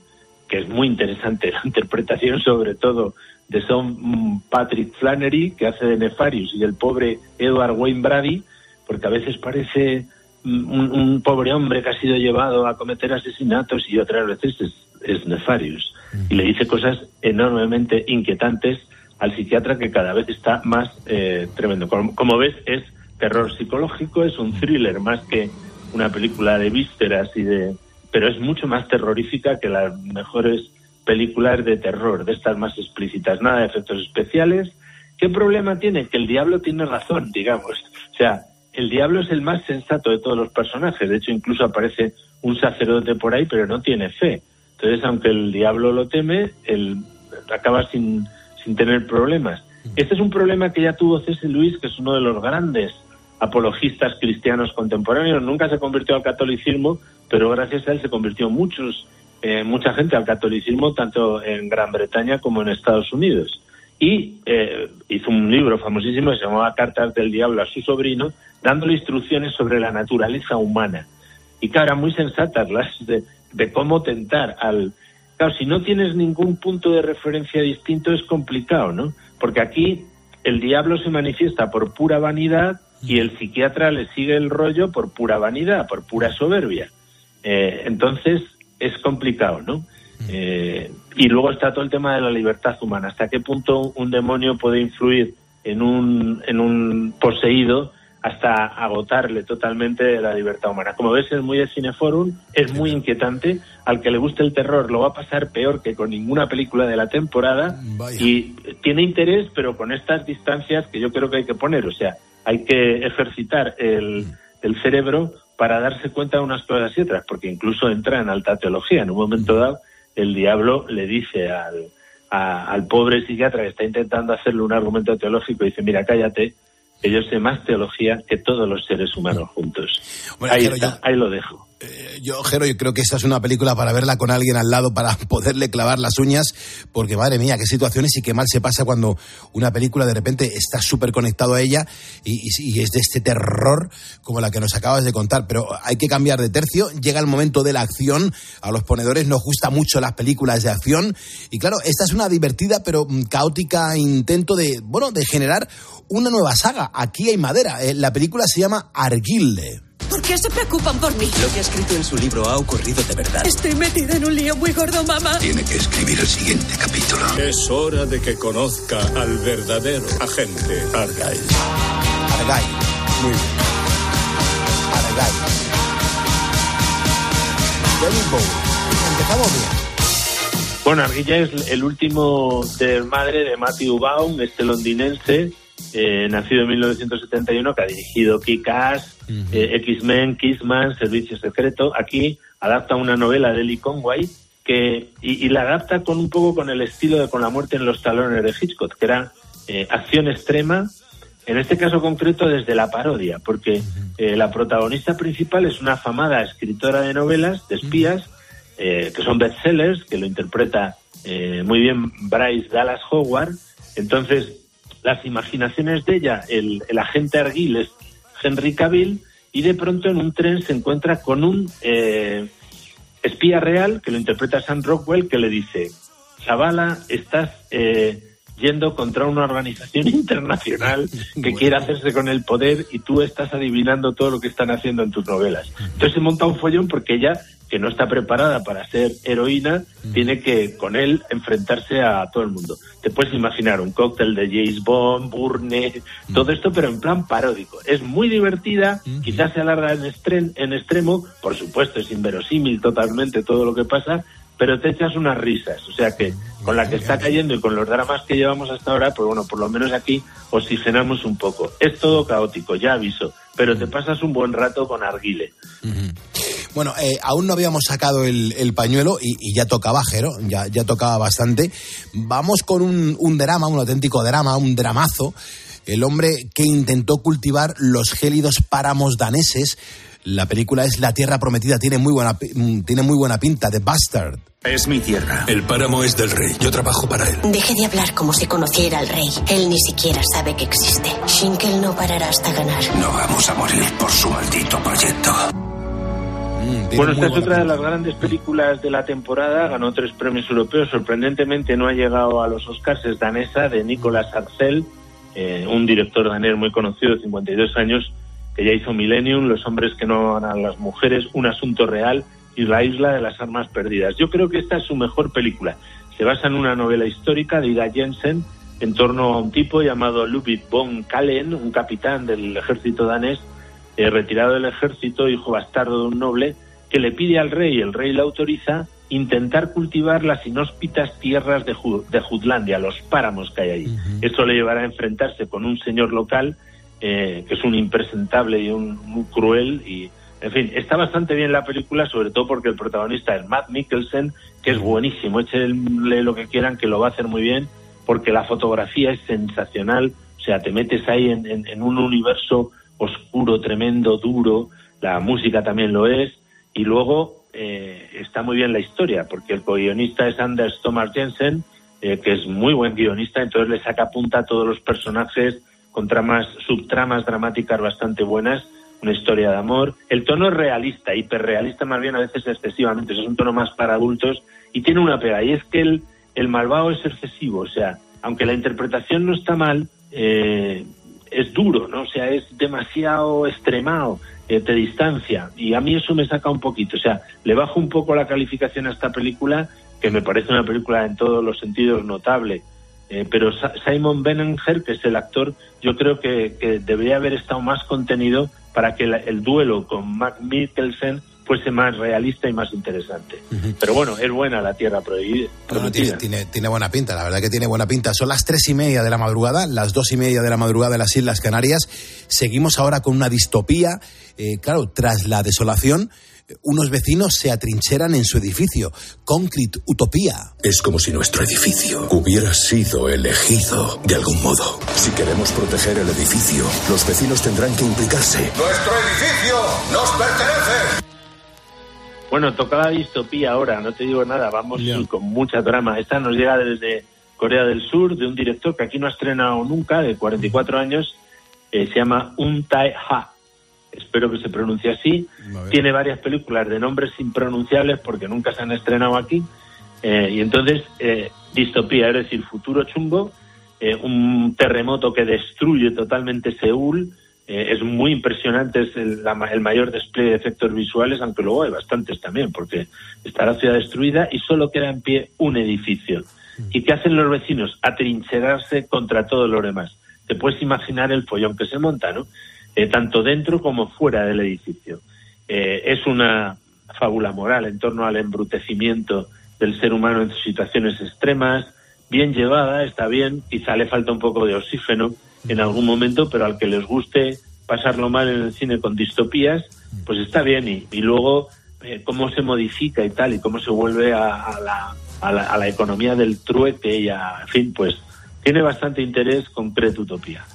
que es muy interesante la interpretación, sobre todo de Son Patrick Flannery, que hace de Nefarius, y el pobre Edward Wayne Brady, porque a veces parece un, pobre hombre que ha sido llevado a cometer asesinatos y otras veces es, Nefarius. Y le dice cosas enormemente inquietantes al psiquiatra que cada vez está más eh, tremendo. Como, ves, es terror psicológico, es un thriller más que una película de vísceras y de... pero es mucho más terrorífica que las mejores películas de terror, de estas más explícitas, nada de efectos especiales. ¿Qué problema tiene? Que el diablo tiene razón, digamos. O sea, el diablo es el más sensato de todos los personajes. De hecho, incluso aparece un sacerdote por ahí, pero no tiene fe. Entonces, aunque el diablo lo teme, él acaba sin, sin tener problemas. Este es un problema que ya tuvo C.S. Luis, que es uno de los grandes apologistas cristianos contemporáneos. Nunca se convirtió al catolicismo, pero gracias a él se convirtió muchos eh, mucha gente al catolicismo tanto en Gran Bretaña como en Estados Unidos. Y eh, hizo un libro famosísimo que se llamaba Cartas del Diablo a su sobrino, dándole instrucciones sobre la naturaleza humana. Y claro, muy sensatas las de, de cómo tentar al... Claro, si no tienes ningún punto de referencia distinto es complicado, ¿no? Porque aquí el diablo se manifiesta por pura vanidad y el psiquiatra le sigue el rollo por pura vanidad, por pura soberbia. Eh, entonces, es complicado, ¿no? Eh, y luego está todo el tema de la libertad humana. ¿Hasta qué punto un demonio puede influir en un, en un poseído hasta agotarle totalmente la libertad humana? Como ves, es muy de Cineforum, es muy inquietante. Al que le guste el terror lo va a pasar peor que con ninguna película de la temporada. Y tiene interés, pero con estas distancias que yo creo que hay que poner. O sea, hay que ejercitar el, el cerebro para darse cuenta de unas cosas y otras, porque incluso entra en alta teología. En un momento dado, el diablo le dice al, al pobre psiquiatra que está intentando hacerle un argumento teológico, dice, mira, cállate, que yo sé más teología que todos los seres humanos juntos. ahí, ahí lo dejo. Eh, yo, Jero, yo creo que esta es una película para verla con alguien al lado, para poderle clavar las uñas, porque madre mía, qué situaciones y qué mal se pasa cuando una película de repente está súper conectado a ella y, es de este terror como la que nos acabas de contar. Pero hay que cambiar de tercio, llega el momento de la acción, a los ponedores nos gusta mucho las películas de acción y claro, esta es una divertida pero mm, caótica intento de, bueno, de generar una nueva saga. Aquí hay madera. Eh, la película se llama Arguilde. ¿Por qué se preocupan por mí? Lo que ha escrito en su libro ha ocurrido de verdad. Estoy metida en un lío muy gordo, mamá. Tiene que escribir el siguiente capítulo. Es hora de que conozca al verdadero agente Argyle. Argyle. Muy bien. Argyle. Empezamos bien. Bueno, Arguilla es el último de madre de Matthew Baum, este londinense, eh, nacido en 1971, que ha dirigido Kick-Ass, eh, X-Men, Kissman, Servicio Secreto. Aquí adapta una novela de Lee Conway que, y, la adapta con un poco con el estilo de Con la muerte en los talones de Hitchcock, que era eh, acción extrema, en este caso concreto desde la parodia, porque la protagonista principal es una afamada escritora de novelas, de espías, que son bestsellers, que lo interpreta muy bien Bryce Dallas Howard. Entonces, las imaginaciones de ella, el, agente Arguil es Henry Cavill, y de pronto en un tren se encuentra con un eh, espía real, que lo interpreta Sam Rockwell, que le dice, chavala, estás eh, yendo contra una organización internacional que quiere hacerse con el poder y tú estás adivinando todo lo que están haciendo en tus novelas. Entonces se monta un follón porque ella que no está preparada para ser heroína, mm. tiene que con él enfrentarse a todo el mundo. Te puedes imaginar un cóctel de James Bond, Burne, mm. todo esto, pero en plan paródico. Es muy divertida, mm. quizás se alarga en, en extremo, por supuesto es inverosímil totalmente todo lo que pasa, pero te echas unas risas. O sea que con la que está cayendo y con los dramas que llevamos hasta ahora, pues bueno, por lo menos aquí oxigenamos un poco. Es todo caótico, ya aviso, pero te pasas un buen rato con Arguile. Bueno, eh, aún no habíamos sacado el, pañuelo y, ya tocaba, Jero, ya, ya tocaba bastante. Vamos con un, drama, un auténtico drama, un dramazo. El hombre que intentó cultivar los gélidos páramos daneses. La película es La Tierra Prometida, tiene muy buena, mm, tiene muy buena pinta, de Bastard. Es mi tierra. El páramo es del rey. Yo trabajo para él. Deje de hablar como si conociera al rey. Él ni siquiera sabe que existe. Shinkel no parará hasta ganar. No vamos a morir por su maldito proyecto. Mm, bueno, esta es otra de las grandes películas de la temporada, ganó tres premios europeos, sorprendentemente no ha llegado a los Oscars, es danesa, de Nicolas Arcel, eh, un director danés muy conocido de 52 años, ya hizo Millennium, Los hombres que no a las mujeres, Un asunto real y La isla de las armas perdidas. Yo creo que esta es su mejor película. Se basa en una novela histórica de Ida Jensen en torno a un tipo llamado Ludwig von Kallen, un capitán del ejército danés, eh, retirado del ejército, hijo bastardo de un noble, que le pide al rey, el rey le autoriza, intentar cultivar las inhóspitas tierras de, de Jutlandia, los páramos que hay ahí. Esto le llevará a enfrentarse con un señor local eh, que es un impresentable y un cruel y en fin, está bastante bien la película, sobre todo porque el protagonista es Matt Mikkelsen, que es buenísimo, échenle lo que quieran, que lo va a hacer muy bien, porque la fotografía es sensacional, o sea, te metes ahí en un universo oscuro, tremendo, duro, la música también lo es, y luego eh, está muy bien la historia, porque el co-guionista es Anders Thomas Jensen, eh, que es muy buen guionista, entonces le saca punta a todos los personajes con tramas, subtramas dramáticas bastante buenas, una historia de amor. El tono es realista, hiperrealista más bien a veces excesivamente, es un tono más para adultos y tiene una pega, y es que el, el malvado es excesivo, o sea, aunque la interpretación no está mal, eh, es duro, ¿no? O sea, es demasiado extremado, eh, te distancia. Y a mí eso me saca un poquito. O sea, le bajo un poco la calificación a esta película que me parece una película en todos los sentidos notable. Eh, pero Simon Beninger, que es el actor, yo creo que, debería haber estado más contenido para que el duelo con Mac Mikkelsen fuese más realista y más interesante. Pero bueno, es buena la Tierra Prohibida. tiene, tiene, buena pinta, la verdad que tiene buena pinta. Son las tres y media de la madrugada, las dos y media de la madrugada de las Islas Canarias. Seguimos ahora con una distopía. Eh, claro, tras la desolación, unos vecinos se atrincheran en su edificio. Concrete Utopía. Es como si nuestro edificio hubiera sido elegido de algún modo. Si queremos proteger el edificio, los vecinos tendrán que implicarse. ¡Nuestro edificio nos pertenece! Bueno, tocaba distopía ahora, no te digo nada, vamos con mucha drama. Esta nos llega desde Corea del Sur, de un director que aquí no ha estrenado nunca, de 44 años, eh, se llama Un Tae Ha espero que se pronuncie así. Tiene varias películas de nombres impronunciables porque nunca se han estrenado aquí. Eh, y entonces, eh, distopía, es decir, futuro chungo, eh, un terremoto que destruye totalmente Seúl. es muy impresionante, es el, mayor despliegue de efectos visuales, aunque luego hay bastantes también, porque está la ciudad destruida y solo queda en pie un edificio. Mm. ¿Y qué hacen los vecinos? Atrincherarse contra todo lo demás. Te puedes imaginar el follón que se monta, ¿no? Eh, tanto dentro como fuera del edificio. Eh, es una fábula moral en torno al embrutecimiento del ser humano en situaciones extremas, bien llevada, está bien, quizá le falta un poco de oxígeno en algún momento, pero al que les guste pasarlo mal en el cine con distopías, pues está bien. Y, luego eh, cómo se modifica y tal, y cómo se vuelve a, la, a, la, economía del trueque y a, en fin, pues tiene bastante interés concreto Utopía.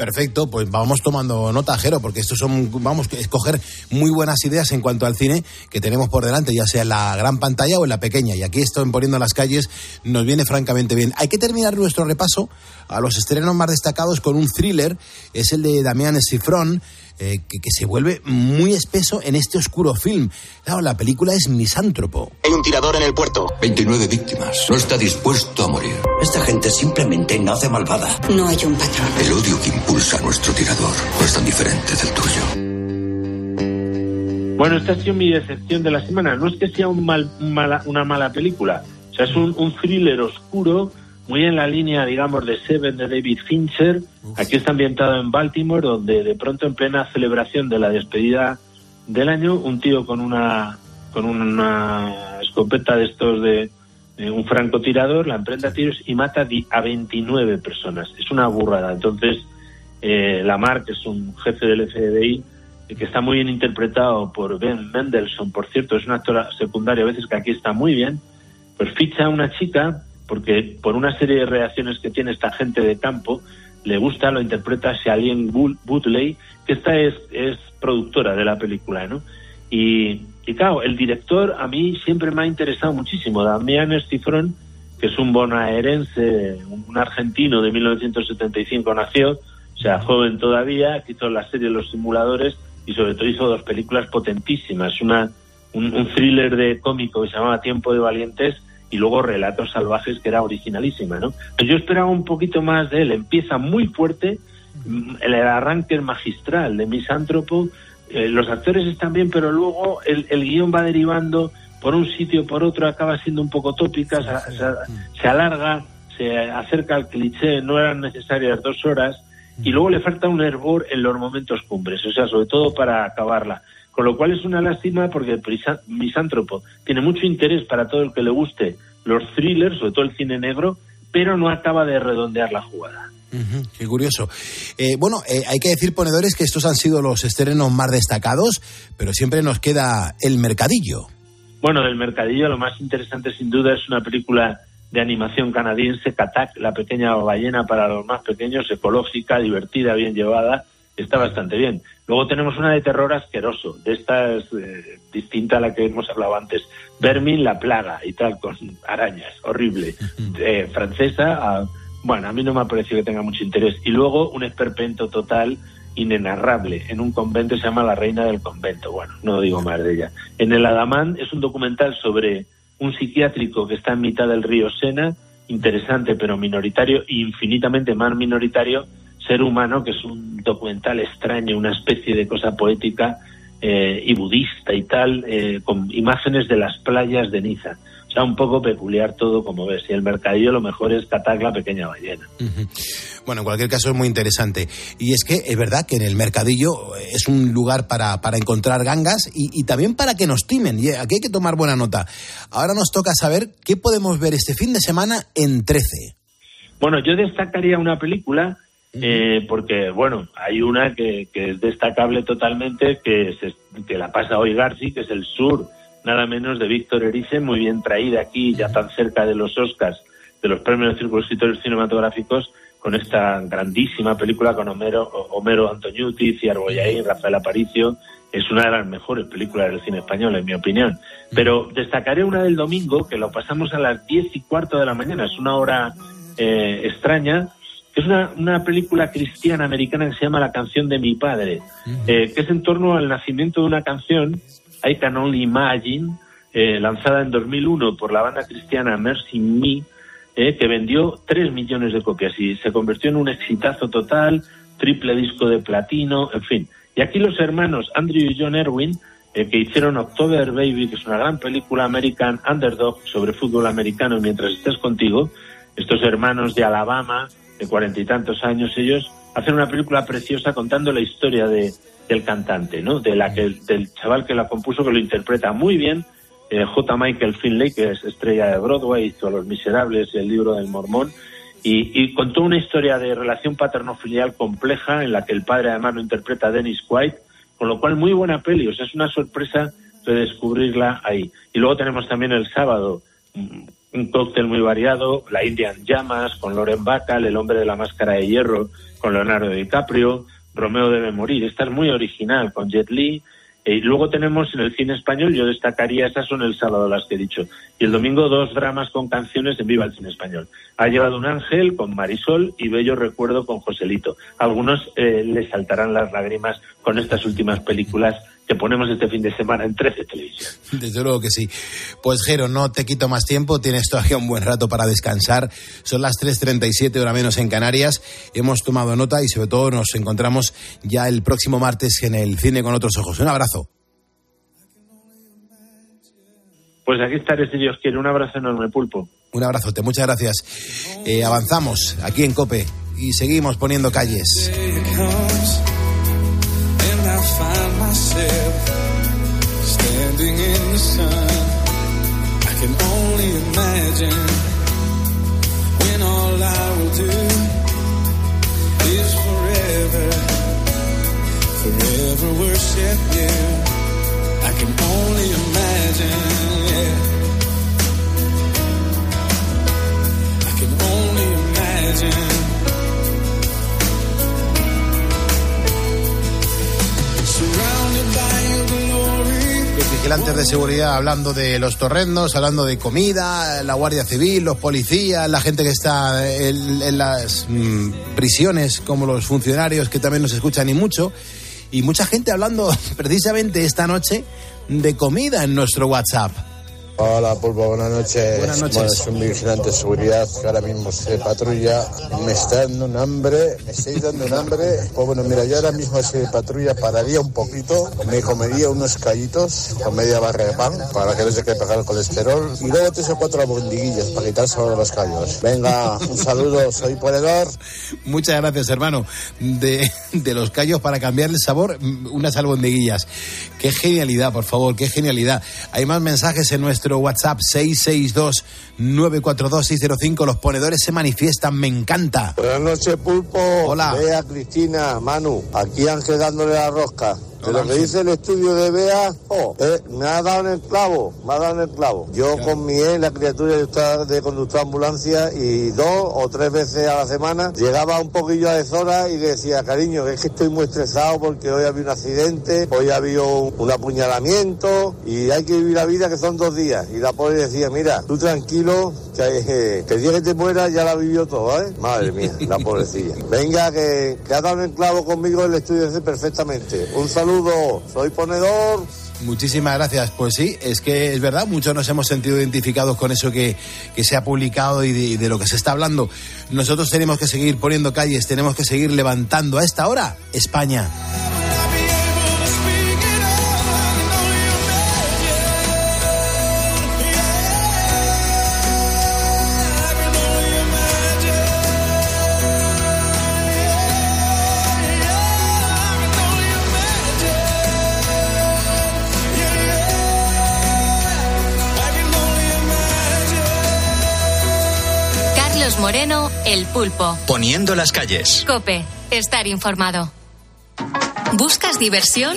Perfecto, pues vamos tomando nota, Jero, porque estos son, vamos a escoger muy buenas ideas en cuanto al cine que tenemos por delante, ya sea en la gran pantalla o en la pequeña. Y aquí estoy poniendo las calles, nos viene francamente bien. Hay que terminar nuestro repaso a los estrenos más destacados con un thriller, es el de Damián Sifrón, eh, que, se vuelve muy espeso en este oscuro film. Claro, la película es misántropo. Hay un tirador en el puerto. 29 víctimas. No está dispuesto a morir. Esta gente simplemente nace malvada. No hay un patrón. El odio que impulsa a nuestro tirador no es tan diferente del tuyo. Bueno, esta ha sido mi decepción de la semana. No es que sea un mal, una mala película. O sea, es un, un thriller oscuro muy en la línea, digamos, de Seven de David Fincher. Aquí está ambientado en Baltimore, donde de pronto en plena celebración de la despedida del año, un tío con una con una escopeta de estos de, un francotirador la emprende a tiros y mata a 29 personas. Es una burrada. Entonces, eh, Lamar, que es un jefe del FBI, que está muy bien interpretado por Ben Mendelssohn, por cierto, es un actor secundario a veces que aquí está muy bien, pues ficha a una chica porque por una serie de reacciones que tiene esta gente de campo, le gusta, lo interpreta Shailene Woodley, que esta es, es productora de la película, ¿no? Y, y, claro, el director a mí siempre me ha interesado muchísimo, Damián Estifrón, que es un bonaerense, un argentino de 1975 nació, o sea, joven todavía, hizo la serie Los Simuladores y sobre todo hizo dos películas potentísimas, una un, un thriller de cómico que se llamaba Tiempo de Valientes y luego Relatos Salvajes, que era originalísima, ¿no? Yo esperaba un poquito más de él. Empieza muy fuerte, mm, el arranque magistral de Misántropo, eh, los actores están bien, pero luego el, el, guion va derivando por un sitio por otro, acaba siendo un poco tópica, se, alarga, se acerca al cliché, no eran necesarias dos horas, y luego le falta un hervor en los momentos cumbres, o sea, sobre todo para acabarla. Con lo cual es una lástima porque Misántropo tiene mucho interés para todo el que le guste los thrillers, sobre todo el cine negro, pero no acaba de redondear la jugada. qué curioso. Eh, bueno, eh, hay que decir, ponedores, que estos han sido los estrenos más destacados, pero siempre nos queda el mercadillo. Bueno, del mercadillo lo más interesante sin duda es una película de animación canadiense, Katak, la pequeña ballena para los más pequeños, ecológica, divertida, bien llevada, está bastante bien. Luego tenemos una de terror asqueroso, de esta es eh, distinta a la que hemos hablado antes. Vermin la plaga y tal, con arañas, horrible. Eh, francesa, bueno, a mí no me ha parecido que tenga mucho interés. Y luego un esperpento total inenarrable en un convento se llama La Reina del Convento. Bueno, no digo más de ella. En el Adamán es un documental sobre un psiquiátrico que está en mitad del río Sena, interesante pero minoritario, e infinitamente más minoritario ser humano, que es un documental extraño, una especie de cosa poética eh, y budista y tal, eh, con imágenes de las playas de Niza. O sea, un poco peculiar todo, como ves. Y el mercadillo lo mejor es catar la pequeña ballena. Bueno, en cualquier caso es muy interesante. Y es que es verdad que en el mercadillo es un lugar para, para encontrar gangas y, y, también para que nos timen. Y aquí hay que tomar buena nota. Ahora nos toca saber qué podemos ver este fin de semana en 13. Bueno, yo destacaría una película eh, porque, bueno, hay una que, que es destacable totalmente, que, se, que la pasa hoy Garci, que es El Sur, nada menos de Víctor Erice, muy bien traída aquí, ya tan cerca de los Oscars, de los premios de círculos escritores cinematográficos, con esta grandísima película con Homero, Homero Antoniuti, Ciar Boyain, Rafael Aparicio. Es una de las mejores películas del cine español, en mi opinión. Pero destacaré una del domingo, que lo pasamos a las diez y cuarto de la mañana. Es una hora eh, extraña, es una, una, película cristiana americana que se llama La canción de mi padre, eh, que es en torno al nacimiento de una canción, I Can Only Imagine, eh, lanzada en 2001 por la banda cristiana Mercy Me, eh, que vendió 3 millones de copias y se convirtió en un exitazo total, triple disco de platino, en fin. Y aquí los hermanos Andrew y John Erwin, que hicieron October Baby, que es una gran película American Underdog sobre fútbol americano mientras estés contigo, estos hermanos de Alabama, de cuarenta y tantos años ellos, hacen una película preciosa contando la historia de, del cantante, ¿no? De la que, del chaval que la compuso, que lo interpreta muy bien, eh, J. Michael Finley, que es estrella de Broadway, hizo Los Miserables y el libro del Mormón, y, y contó una historia de relación paterno-filial compleja en la que el padre además lo interpreta Dennis White, con lo cual muy buena peli, o sea, es una sorpresa de descubrirla ahí. Y luego tenemos también el sábado un cóctel muy variado, La India en llamas, con Loren Bacall, El hombre de la máscara de hierro, con Leonardo DiCaprio, Romeo debe morir. Esta es muy original, con Jet Li. Y luego tenemos en el cine español, yo destacaría, esas son el sábado las que he dicho. Y el domingo dos dramas con canciones en Viva el Cine Español. Ha llevado un ángel con Marisol y Bello Recuerdo con Joselito. Algunos eh, les saltarán las lágrimas con estas últimas películas que ponemos este fin de semana en 13 Televisión. Desde luego que sí. Pues Jero, no te quito más tiempo, tienes todavía un buen rato para descansar. Son las 3.37 hora menos en Canarias. Hemos tomado nota y sobre todo nos encontramos ya el próximo martes en el cine con otros ojos. Un abrazo. Pues aquí estaré si Dios quiere. Un abrazo enorme, Pulpo. Un abrazote, muchas gracias. Eh, avanzamos aquí en Cope y seguimos poniendo calles. Find myself standing in the sun. I can only imagine when all I will do is forever, forever worship you. I can only imagine, yeah. I can only imagine. Vigilantes de seguridad hablando de los torrendos, hablando de comida, la Guardia Civil, los policías, la gente que está en, las mm, prisiones, como los funcionarios que también nos escuchan y mucho. Y mucha gente hablando precisamente esta noche de comida en nuestro WhatsApp. Hola, Pulpo, buenas noches. Buenas noches. Bueno, es un vigilante de seguridad que ahora mismo se patrulla. Me está dando un hambre, me estáis dando un hambre. Pues bueno, mira, yo ahora mismo se patrulla pararía un poquito, me comería unos callitos con media barra de pan para que no se quede pegar el colesterol. Y luego tres o cuatro bondiguillas para quitar a los callos. Venga, un saludo, soy ponedor. Muchas gracias, hermano. De, de los callos para cambiar el sabor, unas albondiguillas. Qué genialidad, por favor, qué genialidad. Hay más mensajes en nuestro WhatsApp 662-942-605. Los ponedores se manifiestan, me encanta. Buenas noches, Pulpo. Hola. Bea, Cristina, Manu. Aquí Ángel dándole la rosca. De lo que dice el estudio de Bea, oh, eh, me ha dado en el clavo, me ha dado en el clavo. Yo con mi ex, la criatura está de conductor de ambulancia y dos o tres veces a la semana llegaba un poquillo a deshora y decía, cariño, es que estoy muy estresado porque hoy había un accidente, hoy había un, un apuñalamiento y hay que vivir la vida que son dos días. Y la pobre decía, mira, tú tranquilo, que, eh, que el día que te muera ya la vivió todo, ¿eh? Madre mía, la pobrecilla. Venga, que, que ha dado en el clavo conmigo el estudio de perfectamente. Un saludo soy ponedor. Muchísimas gracias. Pues sí, es que es verdad, muchos nos hemos sentido identificados con eso que, que se ha publicado y de, lo que se está hablando. Nosotros tenemos que seguir poniendo calles, tenemos que seguir levantando a esta hora España. Moreno, El Pulpo. Poniendo las calles. Cope, estar informado. ¿Buscas diversión?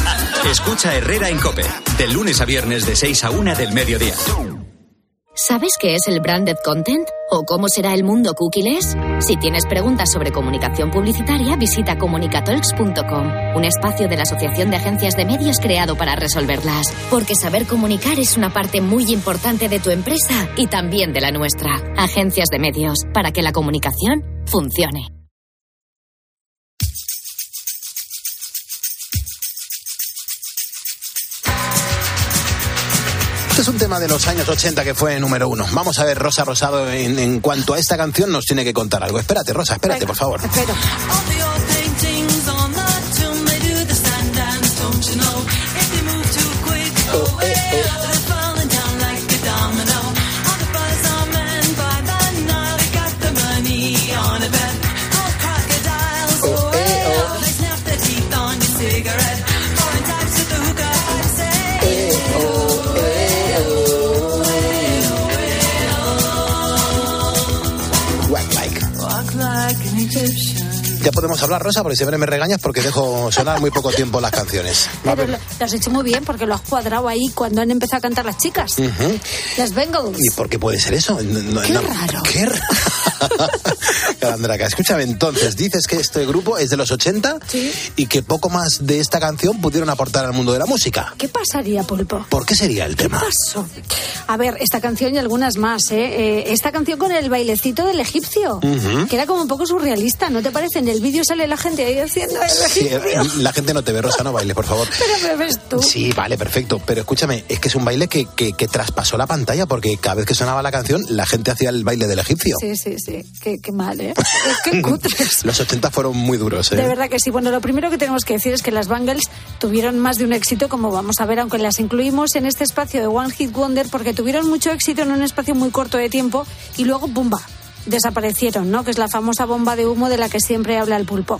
Escucha Herrera en Cope, de lunes a viernes de 6 a 1 del mediodía. ¿Sabes qué es el branded content? ¿O cómo será el mundo cookies? Si tienes preguntas sobre comunicación publicitaria, visita comunicatalks.com, un espacio de la Asociación de Agencias de Medios creado para resolverlas. Porque saber comunicar es una parte muy importante de tu empresa y también de la nuestra. Agencias de Medios, para que la comunicación funcione. Este es un tema de los años 80 que fue número uno. Vamos a ver, Rosa Rosado, en, cuanto a esta canción nos tiene que contar algo. Espérate, Rosa, espérate, por favor. Espero. Ya podemos hablar, Rosa, porque siempre me regañas porque dejo sonar muy poco tiempo las canciones. Pero lo, has hecho muy bien porque lo has cuadrado ahí cuando han empezado a cantar las chicas. Las Bengals. ¿Y por qué puede ser eso? qué raro. Qué raro. Andraka, escúchame, entonces, dices que este grupo es de los 80 y que poco más de esta canción pudieron aportar al mundo de la música. ¿Qué pasaría, Pulpo? ¿Por qué sería el tema? ¿Qué pasó? A ver, esta canción y algunas más, ¿eh? eh esta canción con el bailecito del egipcio, que era como un poco surrealista, ¿no te parece? En el vídeo sale la gente ahí haciendo el egipcio. la gente no te ve, Rosa, no baile, por favor. Pero me ves tú. Sí, vale, perfecto. Pero escúchame, es que es un baile que, que, que traspasó la pantalla porque cada vez que sonaba la canción, la gente hacía el baile del egipcio. Sí, sí, sí. Qué, qué mal, ¿eh? Qué cutres. Los 80 fueron muy duros, ¿eh? De verdad que sí. Bueno, lo primero que tenemos que decir es que las Bangles tuvieron más de un éxito, como vamos a ver, aunque las incluimos en este espacio de One Hit Wonder, porque tuvieron mucho éxito en un espacio muy corto de tiempo y luego, ¡bumba! desaparecieron, ¿no? Que es la famosa bomba de humo de la que siempre habla el pulpo.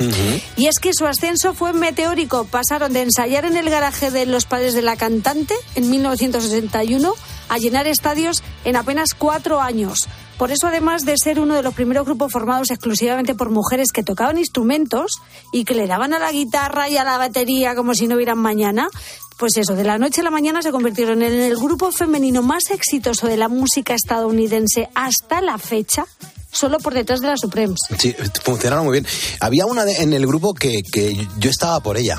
Y es que su ascenso fue meteórico. Pasaron de ensayar en el garaje de los padres de la cantante en 1961 a llenar estadios en apenas cuatro años. Por eso, además de ser uno de los primeros grupos formados exclusivamente por mujeres que tocaban instrumentos y que le daban a la guitarra y a la batería como si no hubieran mañana, pues eso, de la noche a la mañana se convirtieron en el grupo femenino más exitoso de la música estadounidense hasta la fecha solo por detrás de la Supremes. Sí, funcionaron muy bien. Había una en el grupo que yo estaba por ella.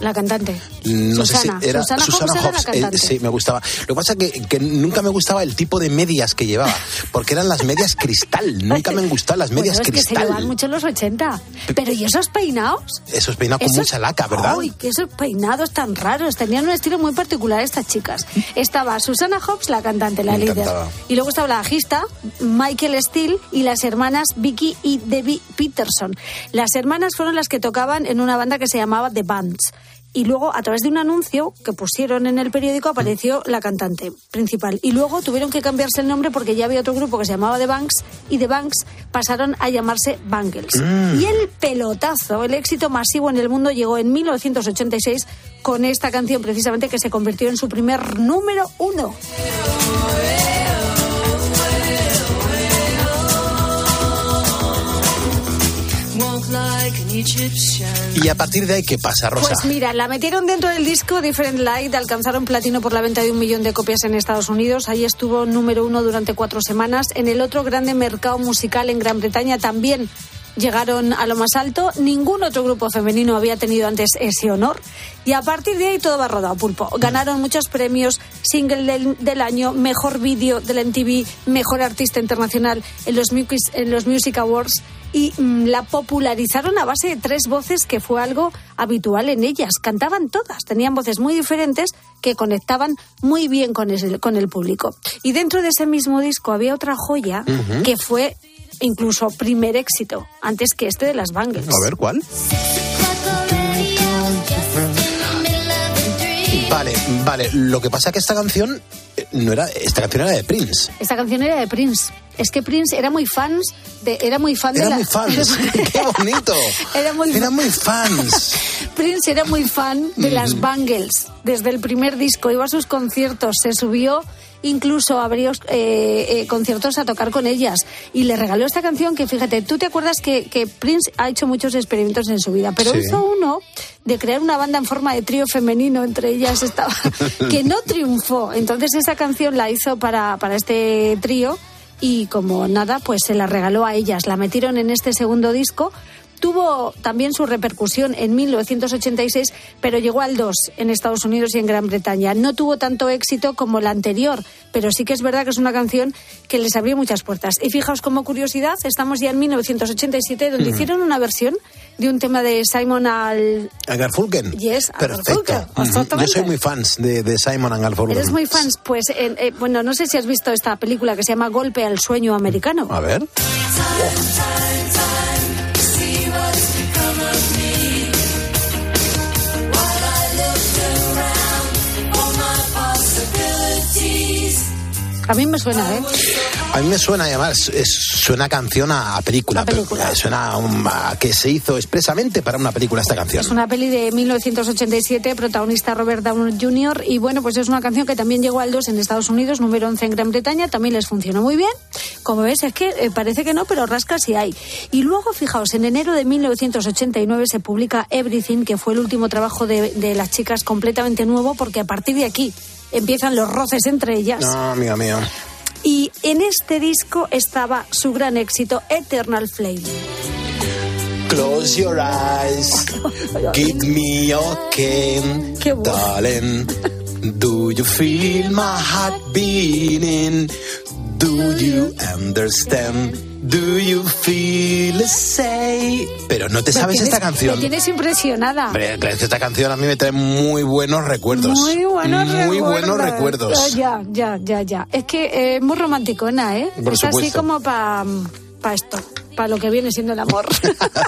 La cantante. No sé si era Susana, Hobbs. Eh, sí, me gustaba. Lo que pasa es que, nunca me gustaba el tipo de medias que llevaba, porque eran las medias cristal. Nunca me han gustado las medias bueno, es cristal. Que se llevaban mucho en los 80. Pero ¿y esos peinados? Esos peinados con mucha laca, ¿verdad? Uy, que esos peinados tan raros. Tenían un estilo muy particular estas chicas. Estaba Susana Hobbs, la cantante, la líder. Y luego estaba la bajista, Michael Steele, y las hermanas Vicky y Debbie Peterson. Las hermanas fueron las que tocaban en una banda que se llamaba The Bands y luego a través de un anuncio que pusieron en el periódico apareció la cantante principal y luego tuvieron que cambiarse el nombre porque ya había otro grupo que se llamaba The Banks y The Banks pasaron a llamarse Bangles. Mm. Y el pelotazo, el éxito masivo en el mundo llegó en 1986 con esta canción precisamente que se convirtió en su primer número uno. Y a partir de ahí, ¿qué pasa, Rosa? Pues mira, la metieron dentro del disco Different Light, alcanzaron platino por la venta de un millón de copias en Estados Unidos. Ahí estuvo número uno durante cuatro semanas. En el otro grande mercado musical en Gran Bretaña también llegaron a lo más alto. Ningún otro grupo femenino había tenido antes ese honor. Y a partir de ahí todo va rodado, pulpo. Ganaron muchos premios, single del, año, mejor vídeo del MTV, mejor artista internacional en los, en los Music Awards y mm, la popularizaron a base de tres voces que fue algo habitual en ellas. Cantaban todas, tenían voces muy diferentes que conectaban muy bien con el, con el público. Y dentro de ese mismo disco había otra joya que fue incluso primer éxito, antes que este de las Bangles. A ver, ¿cuál? Vale, vale. Lo que pasa que esta canción eh, no era, esta canción era de Prince. Esta canción era de Prince. Es que Prince era muy fans de, era muy fan de Era la- muy fans. Qué bonito. Era muy Era muy fans. Prince era muy fan de las Bangles desde el primer disco. Iba a sus conciertos, se subió incluso a varios eh, eh, conciertos a tocar con ellas y le regaló esta canción que fíjate, tú te acuerdas que, que Prince ha hecho muchos experimentos en su vida, pero Sí. hizo uno de crear una banda en forma de trío femenino, entre ellas estaba, que no triunfó. Entonces esa canción la hizo para, para este trío y como nada, pues se la regaló a ellas. La metieron en este segundo disco. Tuvo también su repercusión en 1986, pero llegó al 2 en Estados Unidos y en Gran Bretaña. No tuvo tanto éxito como la anterior, pero sí que es verdad que es una canción que les abrió muchas puertas. Y fijaos, como curiosidad, estamos ya en 1987, donde Mm. hicieron una versión de un tema de Simon al... A Garfunkel. Yes, a Perfecto. Garfunkel. Yo soy muy fans de, de Simon and Garfunkel. ¿Eres muy fans? Pues, eh, eh, bueno, no sé si has visto esta película que se llama Golpe al Sueño Americano. A ver. A mí me suena, ¿eh? A mí me suena, además, es, suena canción a, película. A película. eh, Suena a, un- a que se hizo expresamente para una película esta canción. Es una peli de 1987, protagonista Robert Downey Jr. Y bueno, pues es una canción que también llegó al 2 en Estados Unidos, número 11 en Gran Bretaña. También les funcionó muy bien. Como ves, es que eh, parece que no, pero rascas sí hay. Y luego, fijaos, en enero de 1989 se publica Everything, que fue el último trabajo de, de las chicas completamente nuevo, porque a partir de aquí empiezan los roces entre ellas. No, amiga mía. Y en este disco estaba su gran éxito, Eternal Flame. Close your eyes, give me your cane, darling. Do you feel my heart beating? Do you understand? Do you feel the same? Pero no te sabes tienes- esta canción. Me tienes impresionada. Hombre, esta canción a mí me trae muy buenos recuerdos. Muy buenos Muy recuerdos. buenos recuerdos. Ya, ya, ya, ya. Es que eh, es muy romanticona, ¿eh? Por es así como para esto, para lo que viene siendo el amor.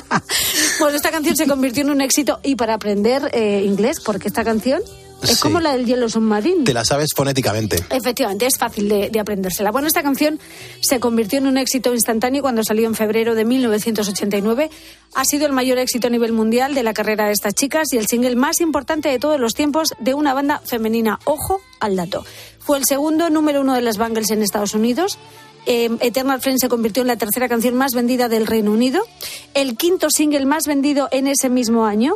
bueno, esta canción se convirtió en un éxito y para aprender eh, inglés, porque esta canción es Sí. como la del Yellow Submarine. Te la sabes fonéticamente. Efectivamente, es fácil de, de aprendérsela. Bueno, esta canción se convirtió en un éxito instantáneo cuando salió en febrero de 1989. Ha sido el mayor éxito a nivel mundial de la carrera de estas chicas y el single más importante de todos los tiempos de una banda femenina. Ojo al dato. Fue el segundo número uno de las Bangles en Estados Unidos. Eh, Eternal Flame se convirtió en la tercera canción más vendida del Reino Unido. El quinto single más vendido en ese mismo año.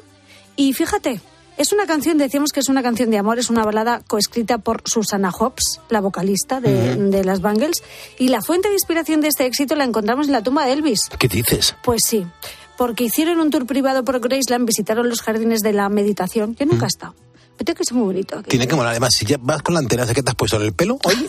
Y fíjate, es una canción, decíamos que es una canción de amor, es una balada coescrita por Susana Hobbs, la vocalista de, las Bangles, y la fuente de inspiración de este éxito la encontramos en la tumba de Elvis. ¿Qué dices? Pues sí, porque hicieron un tour privado por Graceland, visitaron los jardines de la meditación. Yo nunca he estado. Vete que es muy bonito aquí. Tiene que molar. Además, si ya vas con la antena que te has puesto en el pelo, hoy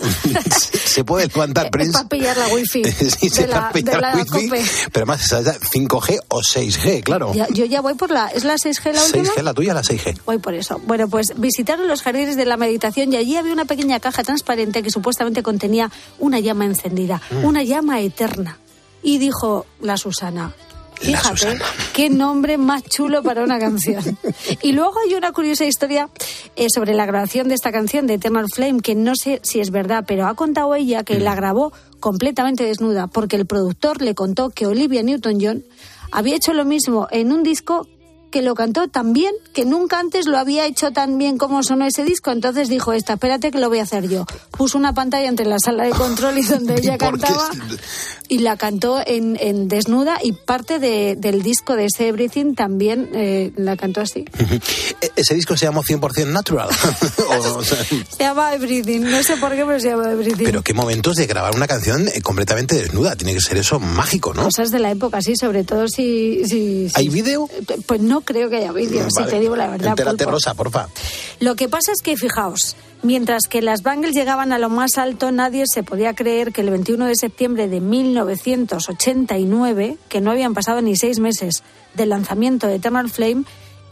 se, puede levantar, Prince. Para pillar la wifi Sí, se de va la, a pillar de la wifi, COPE. Pero además, esa es ya 5G o 6G, claro. Ya- yo ya voy por la... ¿Es la 6G la última? 6G, la tuya, la 6G. Voy por eso. Bueno, pues visitaron los jardines de la meditación y allí había una pequeña caja transparente que supuestamente contenía una llama encendida, Mm. una llama eterna. Y dijo la Susana, fíjate, qué nombre más chulo para una canción. y luego hay una curiosa historia eh, sobre la grabación de esta canción de Eternal Flame, que no sé si es verdad, pero ha contado ella que Mm. la grabó completamente desnuda, porque el productor le contó que Olivia Newton-John había hecho lo mismo en un disco que lo cantó tan bien que nunca antes lo había hecho tan bien como sonó ese disco. Entonces dijo esta, espérate que lo voy a hacer yo. Puso una pantalla entre la sala de control y donde ella ¿Por qué? cantaba y la cantó en, en desnuda y parte de- del disco de ese Everything también eh, la cantó así. E- Ese disco se llamó 100% Natural. O, o sea, Se llama Everything, no sé por qué, pero se llama Everything. pero qué momentos de grabar una canción eh, completamente desnuda. Tiene que ser eso mágico, ¿no? Cosas de la época, sí, sobre todo si... si, si- ¿Hay vídeo? Pues no, creo que haya vídeo, si te digo la verdad. Entérate. Rosa, porfa. Lo que pasa es que, fijaos, mientras que las Bangles llegaban a lo más alto, nadie se podía creer que el 21 de septiembre de 1989, que no habían pasado ni seis meses del lanzamiento de Eternal Flame,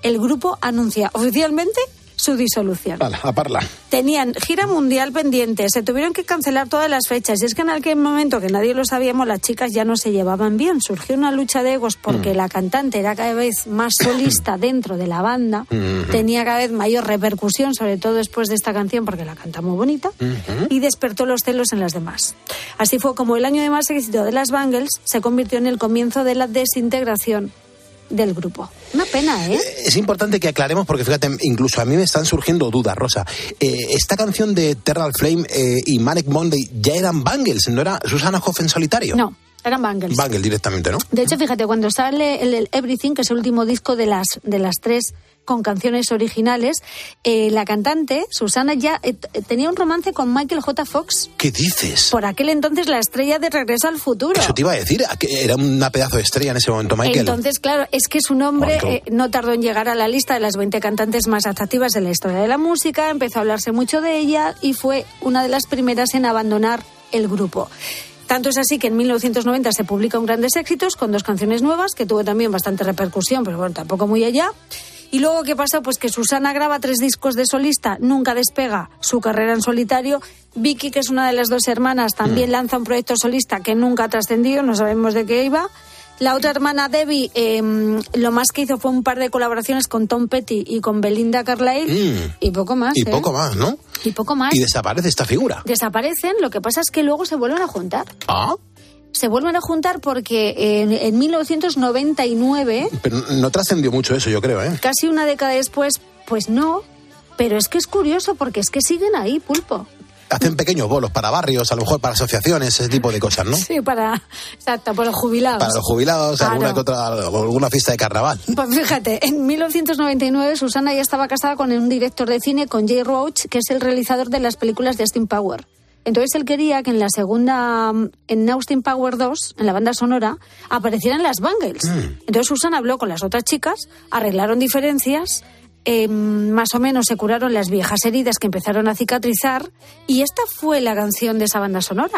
el grupo anuncia oficialmente su disolución. A parla. Tenían gira mundial pendiente, se tuvieron que cancelar todas las fechas. Y es que en aquel momento, que nadie lo sabíamos, las chicas ya no se llevaban bien. Surgió una lucha de egos porque la cantante era cada vez más solista dentro de la banda, tenía cada vez mayor repercusión, sobre todo después de esta canción, porque la canta muy bonita, y despertó los celos en las demás. Así fue como el año de más éxito de las Bangles se convirtió en el comienzo de la desintegración del grupo. Una pena, ¿eh? Es importante que aclaremos porque fíjate, incluso a mí me están surgiendo dudas, Rosa. Eh, esta canción de Eternal Flame eh, y Manic Monday ya eran Bangles, ¿no era Susana Hoff en solitario? No, eran Bangles. Bangles directamente, ¿no? De hecho, fíjate, cuando sale el, el Everything, que es el último disco de las, de las tres con canciones originales, eh, la cantante, Susana, ya eh, t- tenía un romance con Michael J. Fox. ¿Qué dices? Por aquel entonces la estrella de Regreso al Futuro. Eso te iba a decir, era una pedazo de estrella en ese momento, Michael. Entonces, claro, es que su nombre eh, no tardó en llegar a la lista de las 20 cantantes más atractivas de la historia de la música, empezó a hablarse mucho de ella y fue una de las primeras en abandonar el grupo. Tanto es así que en 1990 se publica un Grandes Éxitos con dos canciones nuevas, que tuvo también bastante repercusión, pero bueno, tampoco muy allá. Y luego, ¿qué pasa? Pues que Susana graba tres discos de solista, nunca despega su carrera en solitario. Vicky, que es una de las dos hermanas, también lanza un proyecto solista que nunca ha trascendido, no sabemos de qué iba. La otra hermana, Debbie, eh, lo más que hizo fue un par de colaboraciones con Tom Petty y con Belinda Carlisle. Mm. Y poco más. Y ¿eh? poco más, ¿no? Y poco más. Y desaparece esta figura. Desaparecen, lo que pasa es que luego se vuelven a juntar. Ah, Se vuelven a juntar porque en, en 1999, pero no trascendió mucho eso, yo creo, ¿eh? casi una década después, pues no. Pero es que es curioso porque es que siguen ahí, pulpo. Hacen pequeños bolos para barrios, a lo mejor para asociaciones, ese tipo de cosas, ¿no? Sí, para, exacto, para los jubilados. Para los jubilados, Claro. alguna, que otra, alguna fiesta de carnaval. Pues fíjate, en 1999 Susana ya estaba casada con un director de cine, con Jay Roach, que es el realizador de las películas de Austin Power. Entonces él quería que en la segunda, mm, en Austin Power 2, en la banda sonora, aparecieran las Bangles. Entonces Susana habló con las otras chicas, arreglaron diferencias, eh, más o menos se curaron las viejas heridas que empezaron a cicatrizar, y esta fue la canción de esa banda sonora.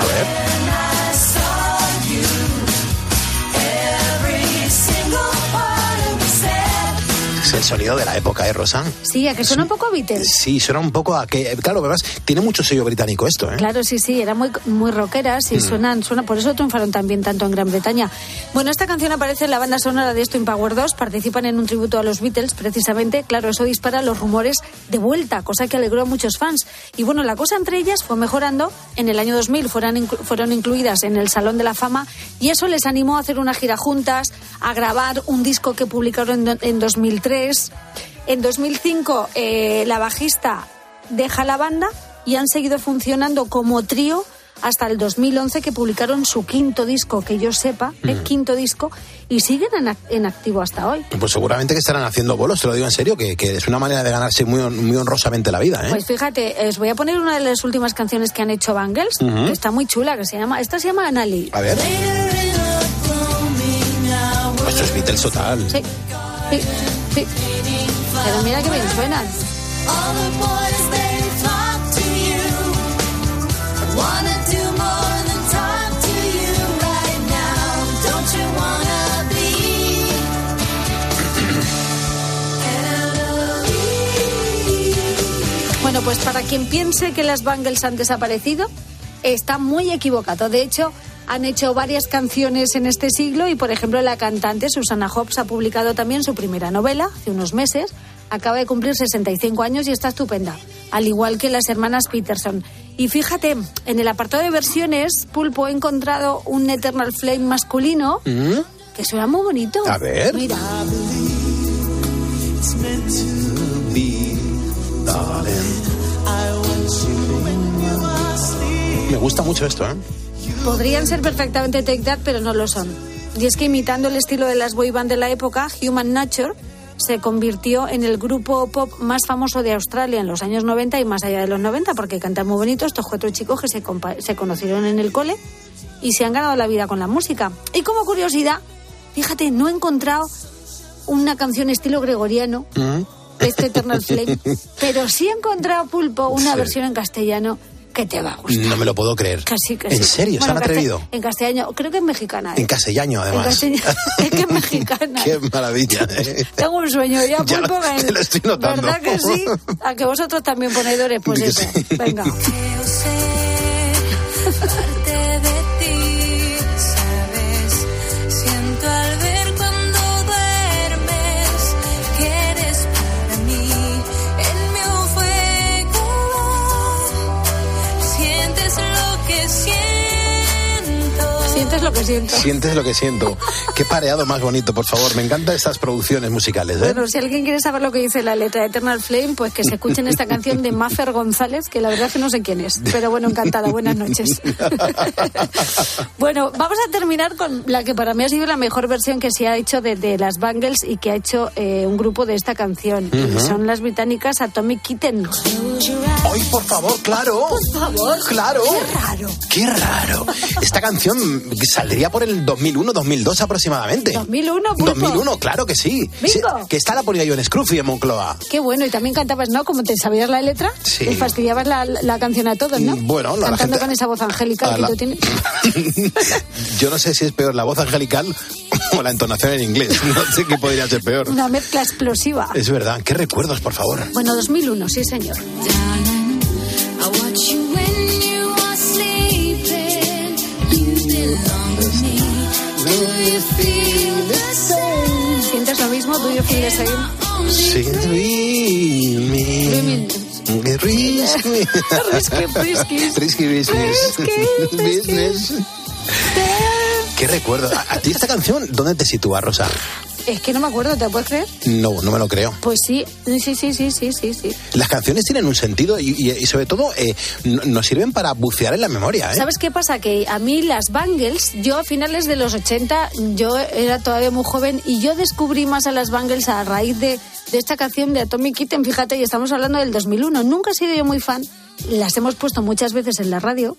El sonido de la época, ¿eh, Rosa? Sí, a que suena un poco a Beatles. Sí, suena un poco a que. Claro, además, tiene mucho sello británico esto, ¿eh? Claro, sí, sí, eran muy, muy rockeras y Mm. suenan, suena, por eso triunfaron también tanto en Gran Bretaña. Bueno, esta canción aparece en la banda sonora de Esto Power 2, participan en un tributo a los Beatles, precisamente, claro, eso dispara los rumores de vuelta, cosa que alegró a muchos fans. Y bueno, la cosa entre ellas fue mejorando, en el año 2000 fueron, inclu- fueron incluidas en el Salón de la Fama y eso les animó a hacer una gira juntas, a grabar un disco que publicaron en, en 2003. En 2005 eh, la bajista deja la banda y han seguido funcionando como trío hasta el 2011 que publicaron su quinto disco, que yo sepa, el quinto disco, y siguen en, en activo hasta hoy. Pues seguramente que estarán haciendo bolos, te lo digo en serio, que, que es una manera de ganarse muy, muy honrosamente la vida, ¿eh? Pues fíjate, os voy a poner una de las últimas canciones que han hecho Bangles, que está muy chula, que se llama, esta se llama Anali. A ver. Esto es Beatles total. Sí, sí, sí. Pero mira qué bien suenan. Bueno, pues para quien piense que las Bangles han desaparecido, está muy equivocado. De hecho, han hecho varias canciones en este siglo y, por ejemplo, la cantante Susana Hobbs ha publicado también su primera novela hace unos meses. Acaba de cumplir 65 años y está estupenda, al igual que las hermanas Peterson. Y fíjate, en el apartado de versiones, Pulpo he encontrado un Eternal Flame masculino ¿Mm? que suena muy bonito. A ver. Mira. Me gusta mucho esto, ¿eh? Podrían ser perfectamente Take That, pero no lo son. Y es que imitando el estilo de las boy band de la época, Human Nature se convirtió en el grupo pop más famoso de Australia en los años 90 y más allá de los 90, porque cantan muy bonito estos cuatro chicos que se, conocieron en el cole y se han ganado la vida con la música. Y como curiosidad, fíjate, no he encontrado una canción estilo gregoriano, este Eternal Flame, pero sí he encontrado, Pulpo, una Sí. versión en castellano que te va a gustar. No me lo puedo creer. Casi, que ¿En serio? ¿Se Bueno, han en castell- atrevido? En castellano, creo que es mexicana. ¿eh? En castellano, En además. castellano. es que es mexicana. Qué maravilla. ¿eh? Tengo un sueño ya, Ya Pulpo. lo- que- te lo estoy notando. ¿Verdad que sí? A que vosotros también ponedores, pues Que eso. sí. Venga. Que siento. Sientes lo que siento. Qué pareado más bonito, por favor. Me encantan estas producciones musicales. ¿eh? Bueno, si alguien quiere saber lo que dice la letra de Eternal Flame, pues que se escuchen esta canción de Maffer González, que la verdad es que no sé quién es. Pero bueno, encantada. Buenas noches. bueno, vamos a terminar con la que para mí ha sido la mejor versión que se ha hecho de, de las Bangles y que ha hecho eh, un grupo de esta canción. Son las británicas Atomic Kitten. ¡Ay, por favor, claro! Por favor. ¡Claro! Qué raro. ¡Qué raro! Esta canción saldría por el 2001-2002 aproximadamente. 2001, Pulpo. 2001, claro que sí. Sí, que esta la ponía yo en Scruffy en Moncloa. Qué bueno, y también cantabas, ¿no? Como te sabías la letra, Sí. y fastidiabas la, la canción a todos, ¿no? Mm, bueno, la Cantando gente- con esa voz angélica a que la- tú tienes. Yo no sé si es peor la voz angelical o la entonación en inglés. No sé qué podría ser peor. Una mezcla explosiva. Es verdad. ¿Qué recuerdos, por favor? Bueno, 2001, sí, señor. I ¿Sientes lo mismo? ¿Do you feel the same? Sí. Risky. Risky business. Risky business. ¿Qué recuerdo? ¿A, a ti esta canción dónde te sitúa, Rosa? Es que no me acuerdo, ¿te puedes creer? No, no me lo creo. Pues sí, sí, sí, sí, sí, sí, sí. Las canciones tienen un sentido y, y- y sobre todo eh, no- nos sirven para bucear en la memoria. ¿eh? ¿Sabes qué pasa? Que a mí las Bangles, yo a finales de los 80, yo era todavía muy joven y yo descubrí más a las Bangles a raíz de, de esta canción de Atomic Kitten, fíjate, y estamos hablando del 2001. Nunca he sido yo muy fan, las hemos puesto muchas veces en la radio,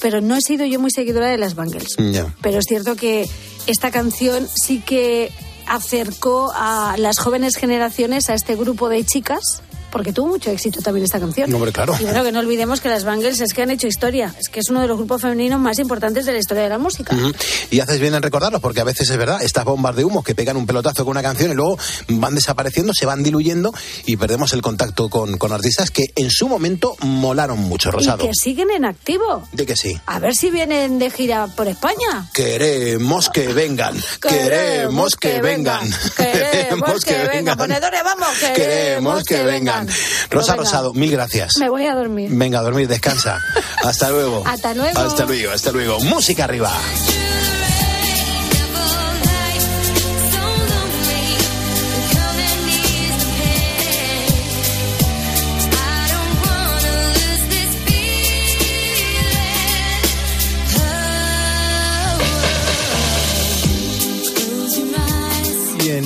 pero no he sido yo muy seguidora de las Bangles. Pero es cierto que esta canción sí que acercó a las jóvenes generaciones a este grupo de chicas, porque tuvo mucho éxito también esta canción. Hombre, claro. Y bueno, que no olvidemos que las Bangles es que han hecho historia, es que es uno de los grupos femeninos más importantes de la historia de la música. Ujú. Y haces bien en recordarlos, porque a veces es verdad, estas bombas de humo que pegan un pelotazo con una canción y luego van desapareciendo, se van diluyendo y perdemos el contacto con, con artistas que en su momento molaron mucho, Y Rosado. que siguen en activo. De que sí. A ver si vienen de gira por España. Queremos que vengan, queremos que vengan, Queremos que vengan. Ponedores, vamos, queremos que vengan. Rosa Pues. Rosado, mil gracias. Me voy a dormir. Venga a dormir, descansa. Hasta luego. Hasta luego. Hasta luego, hasta luego. Música arriba.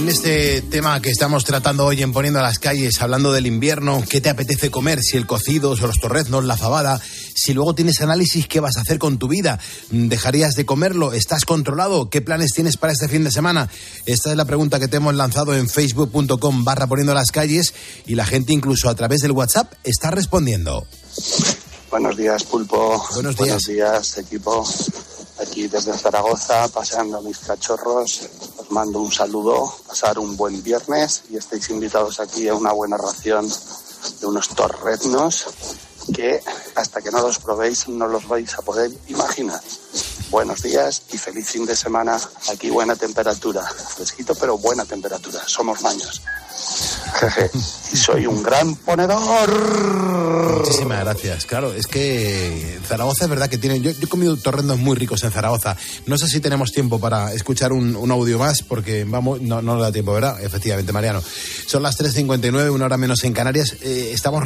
En este tema que estamos tratando hoy en Poniendo a las calles, hablando del invierno, ¿qué te apetece comer? Si el cocido, o los torreznos, la fabada. Si luego tienes análisis, ¿qué vas a hacer con tu vida? ¿Dejarías de comerlo? ¿Estás controlado? ¿Qué planes tienes para este fin de semana? Esta es la pregunta que te hemos lanzado en facebook.com barra Poniendo a las calles y la gente incluso a través del WhatsApp está respondiendo. Buenos días, Pulpo. Buenos Buenos días, equipo. Aquí desde Zaragoza, paseando mis cachorros. Mando un saludo, pasar un buen viernes y estáis invitados aquí a una buena ración de unos torreznos que hasta que no los probéis no los vais a poder imaginar. Buenos días y feliz fin de semana. Aquí buena temperatura. Fresquito, pero buena temperatura. Somos maños. Jeje. Soy un gran ponedor. Muchísimas gracias. Claro, es que Zaragoza es verdad que tiene. Yo, yo he comido torrendos muy ricos en Zaragoza. No sé si tenemos tiempo para escuchar un, un audio más, porque vamos, no, no da tiempo, ¿verdad? Efectivamente, Mariano. Son las 3.59, una hora menos en Canarias. Eh, estamos,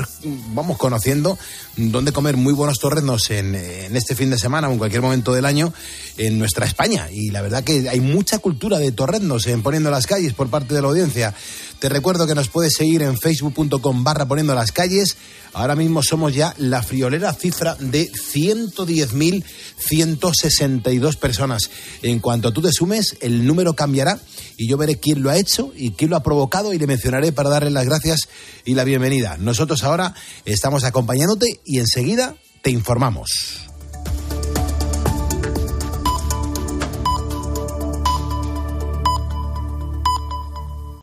vamos conociendo dónde comer muy buenos torrendos en, en este fin de semana o en cualquier momento del año en nuestra España. Y la verdad que hay mucha cultura de torrendos en poniendo las calles por parte de la audiencia. Te recuerdo que nos puedes seguir en facebook.com barra poniendo las calles. Ahora mismo somos ya la friolera cifra de 110.162 personas. En cuanto tú te sumes, el número cambiará y yo veré quién lo ha hecho y quién lo ha provocado y le mencionaré para darle las gracias y la bienvenida. Nosotros ahora estamos acompañándote y enseguida te informamos.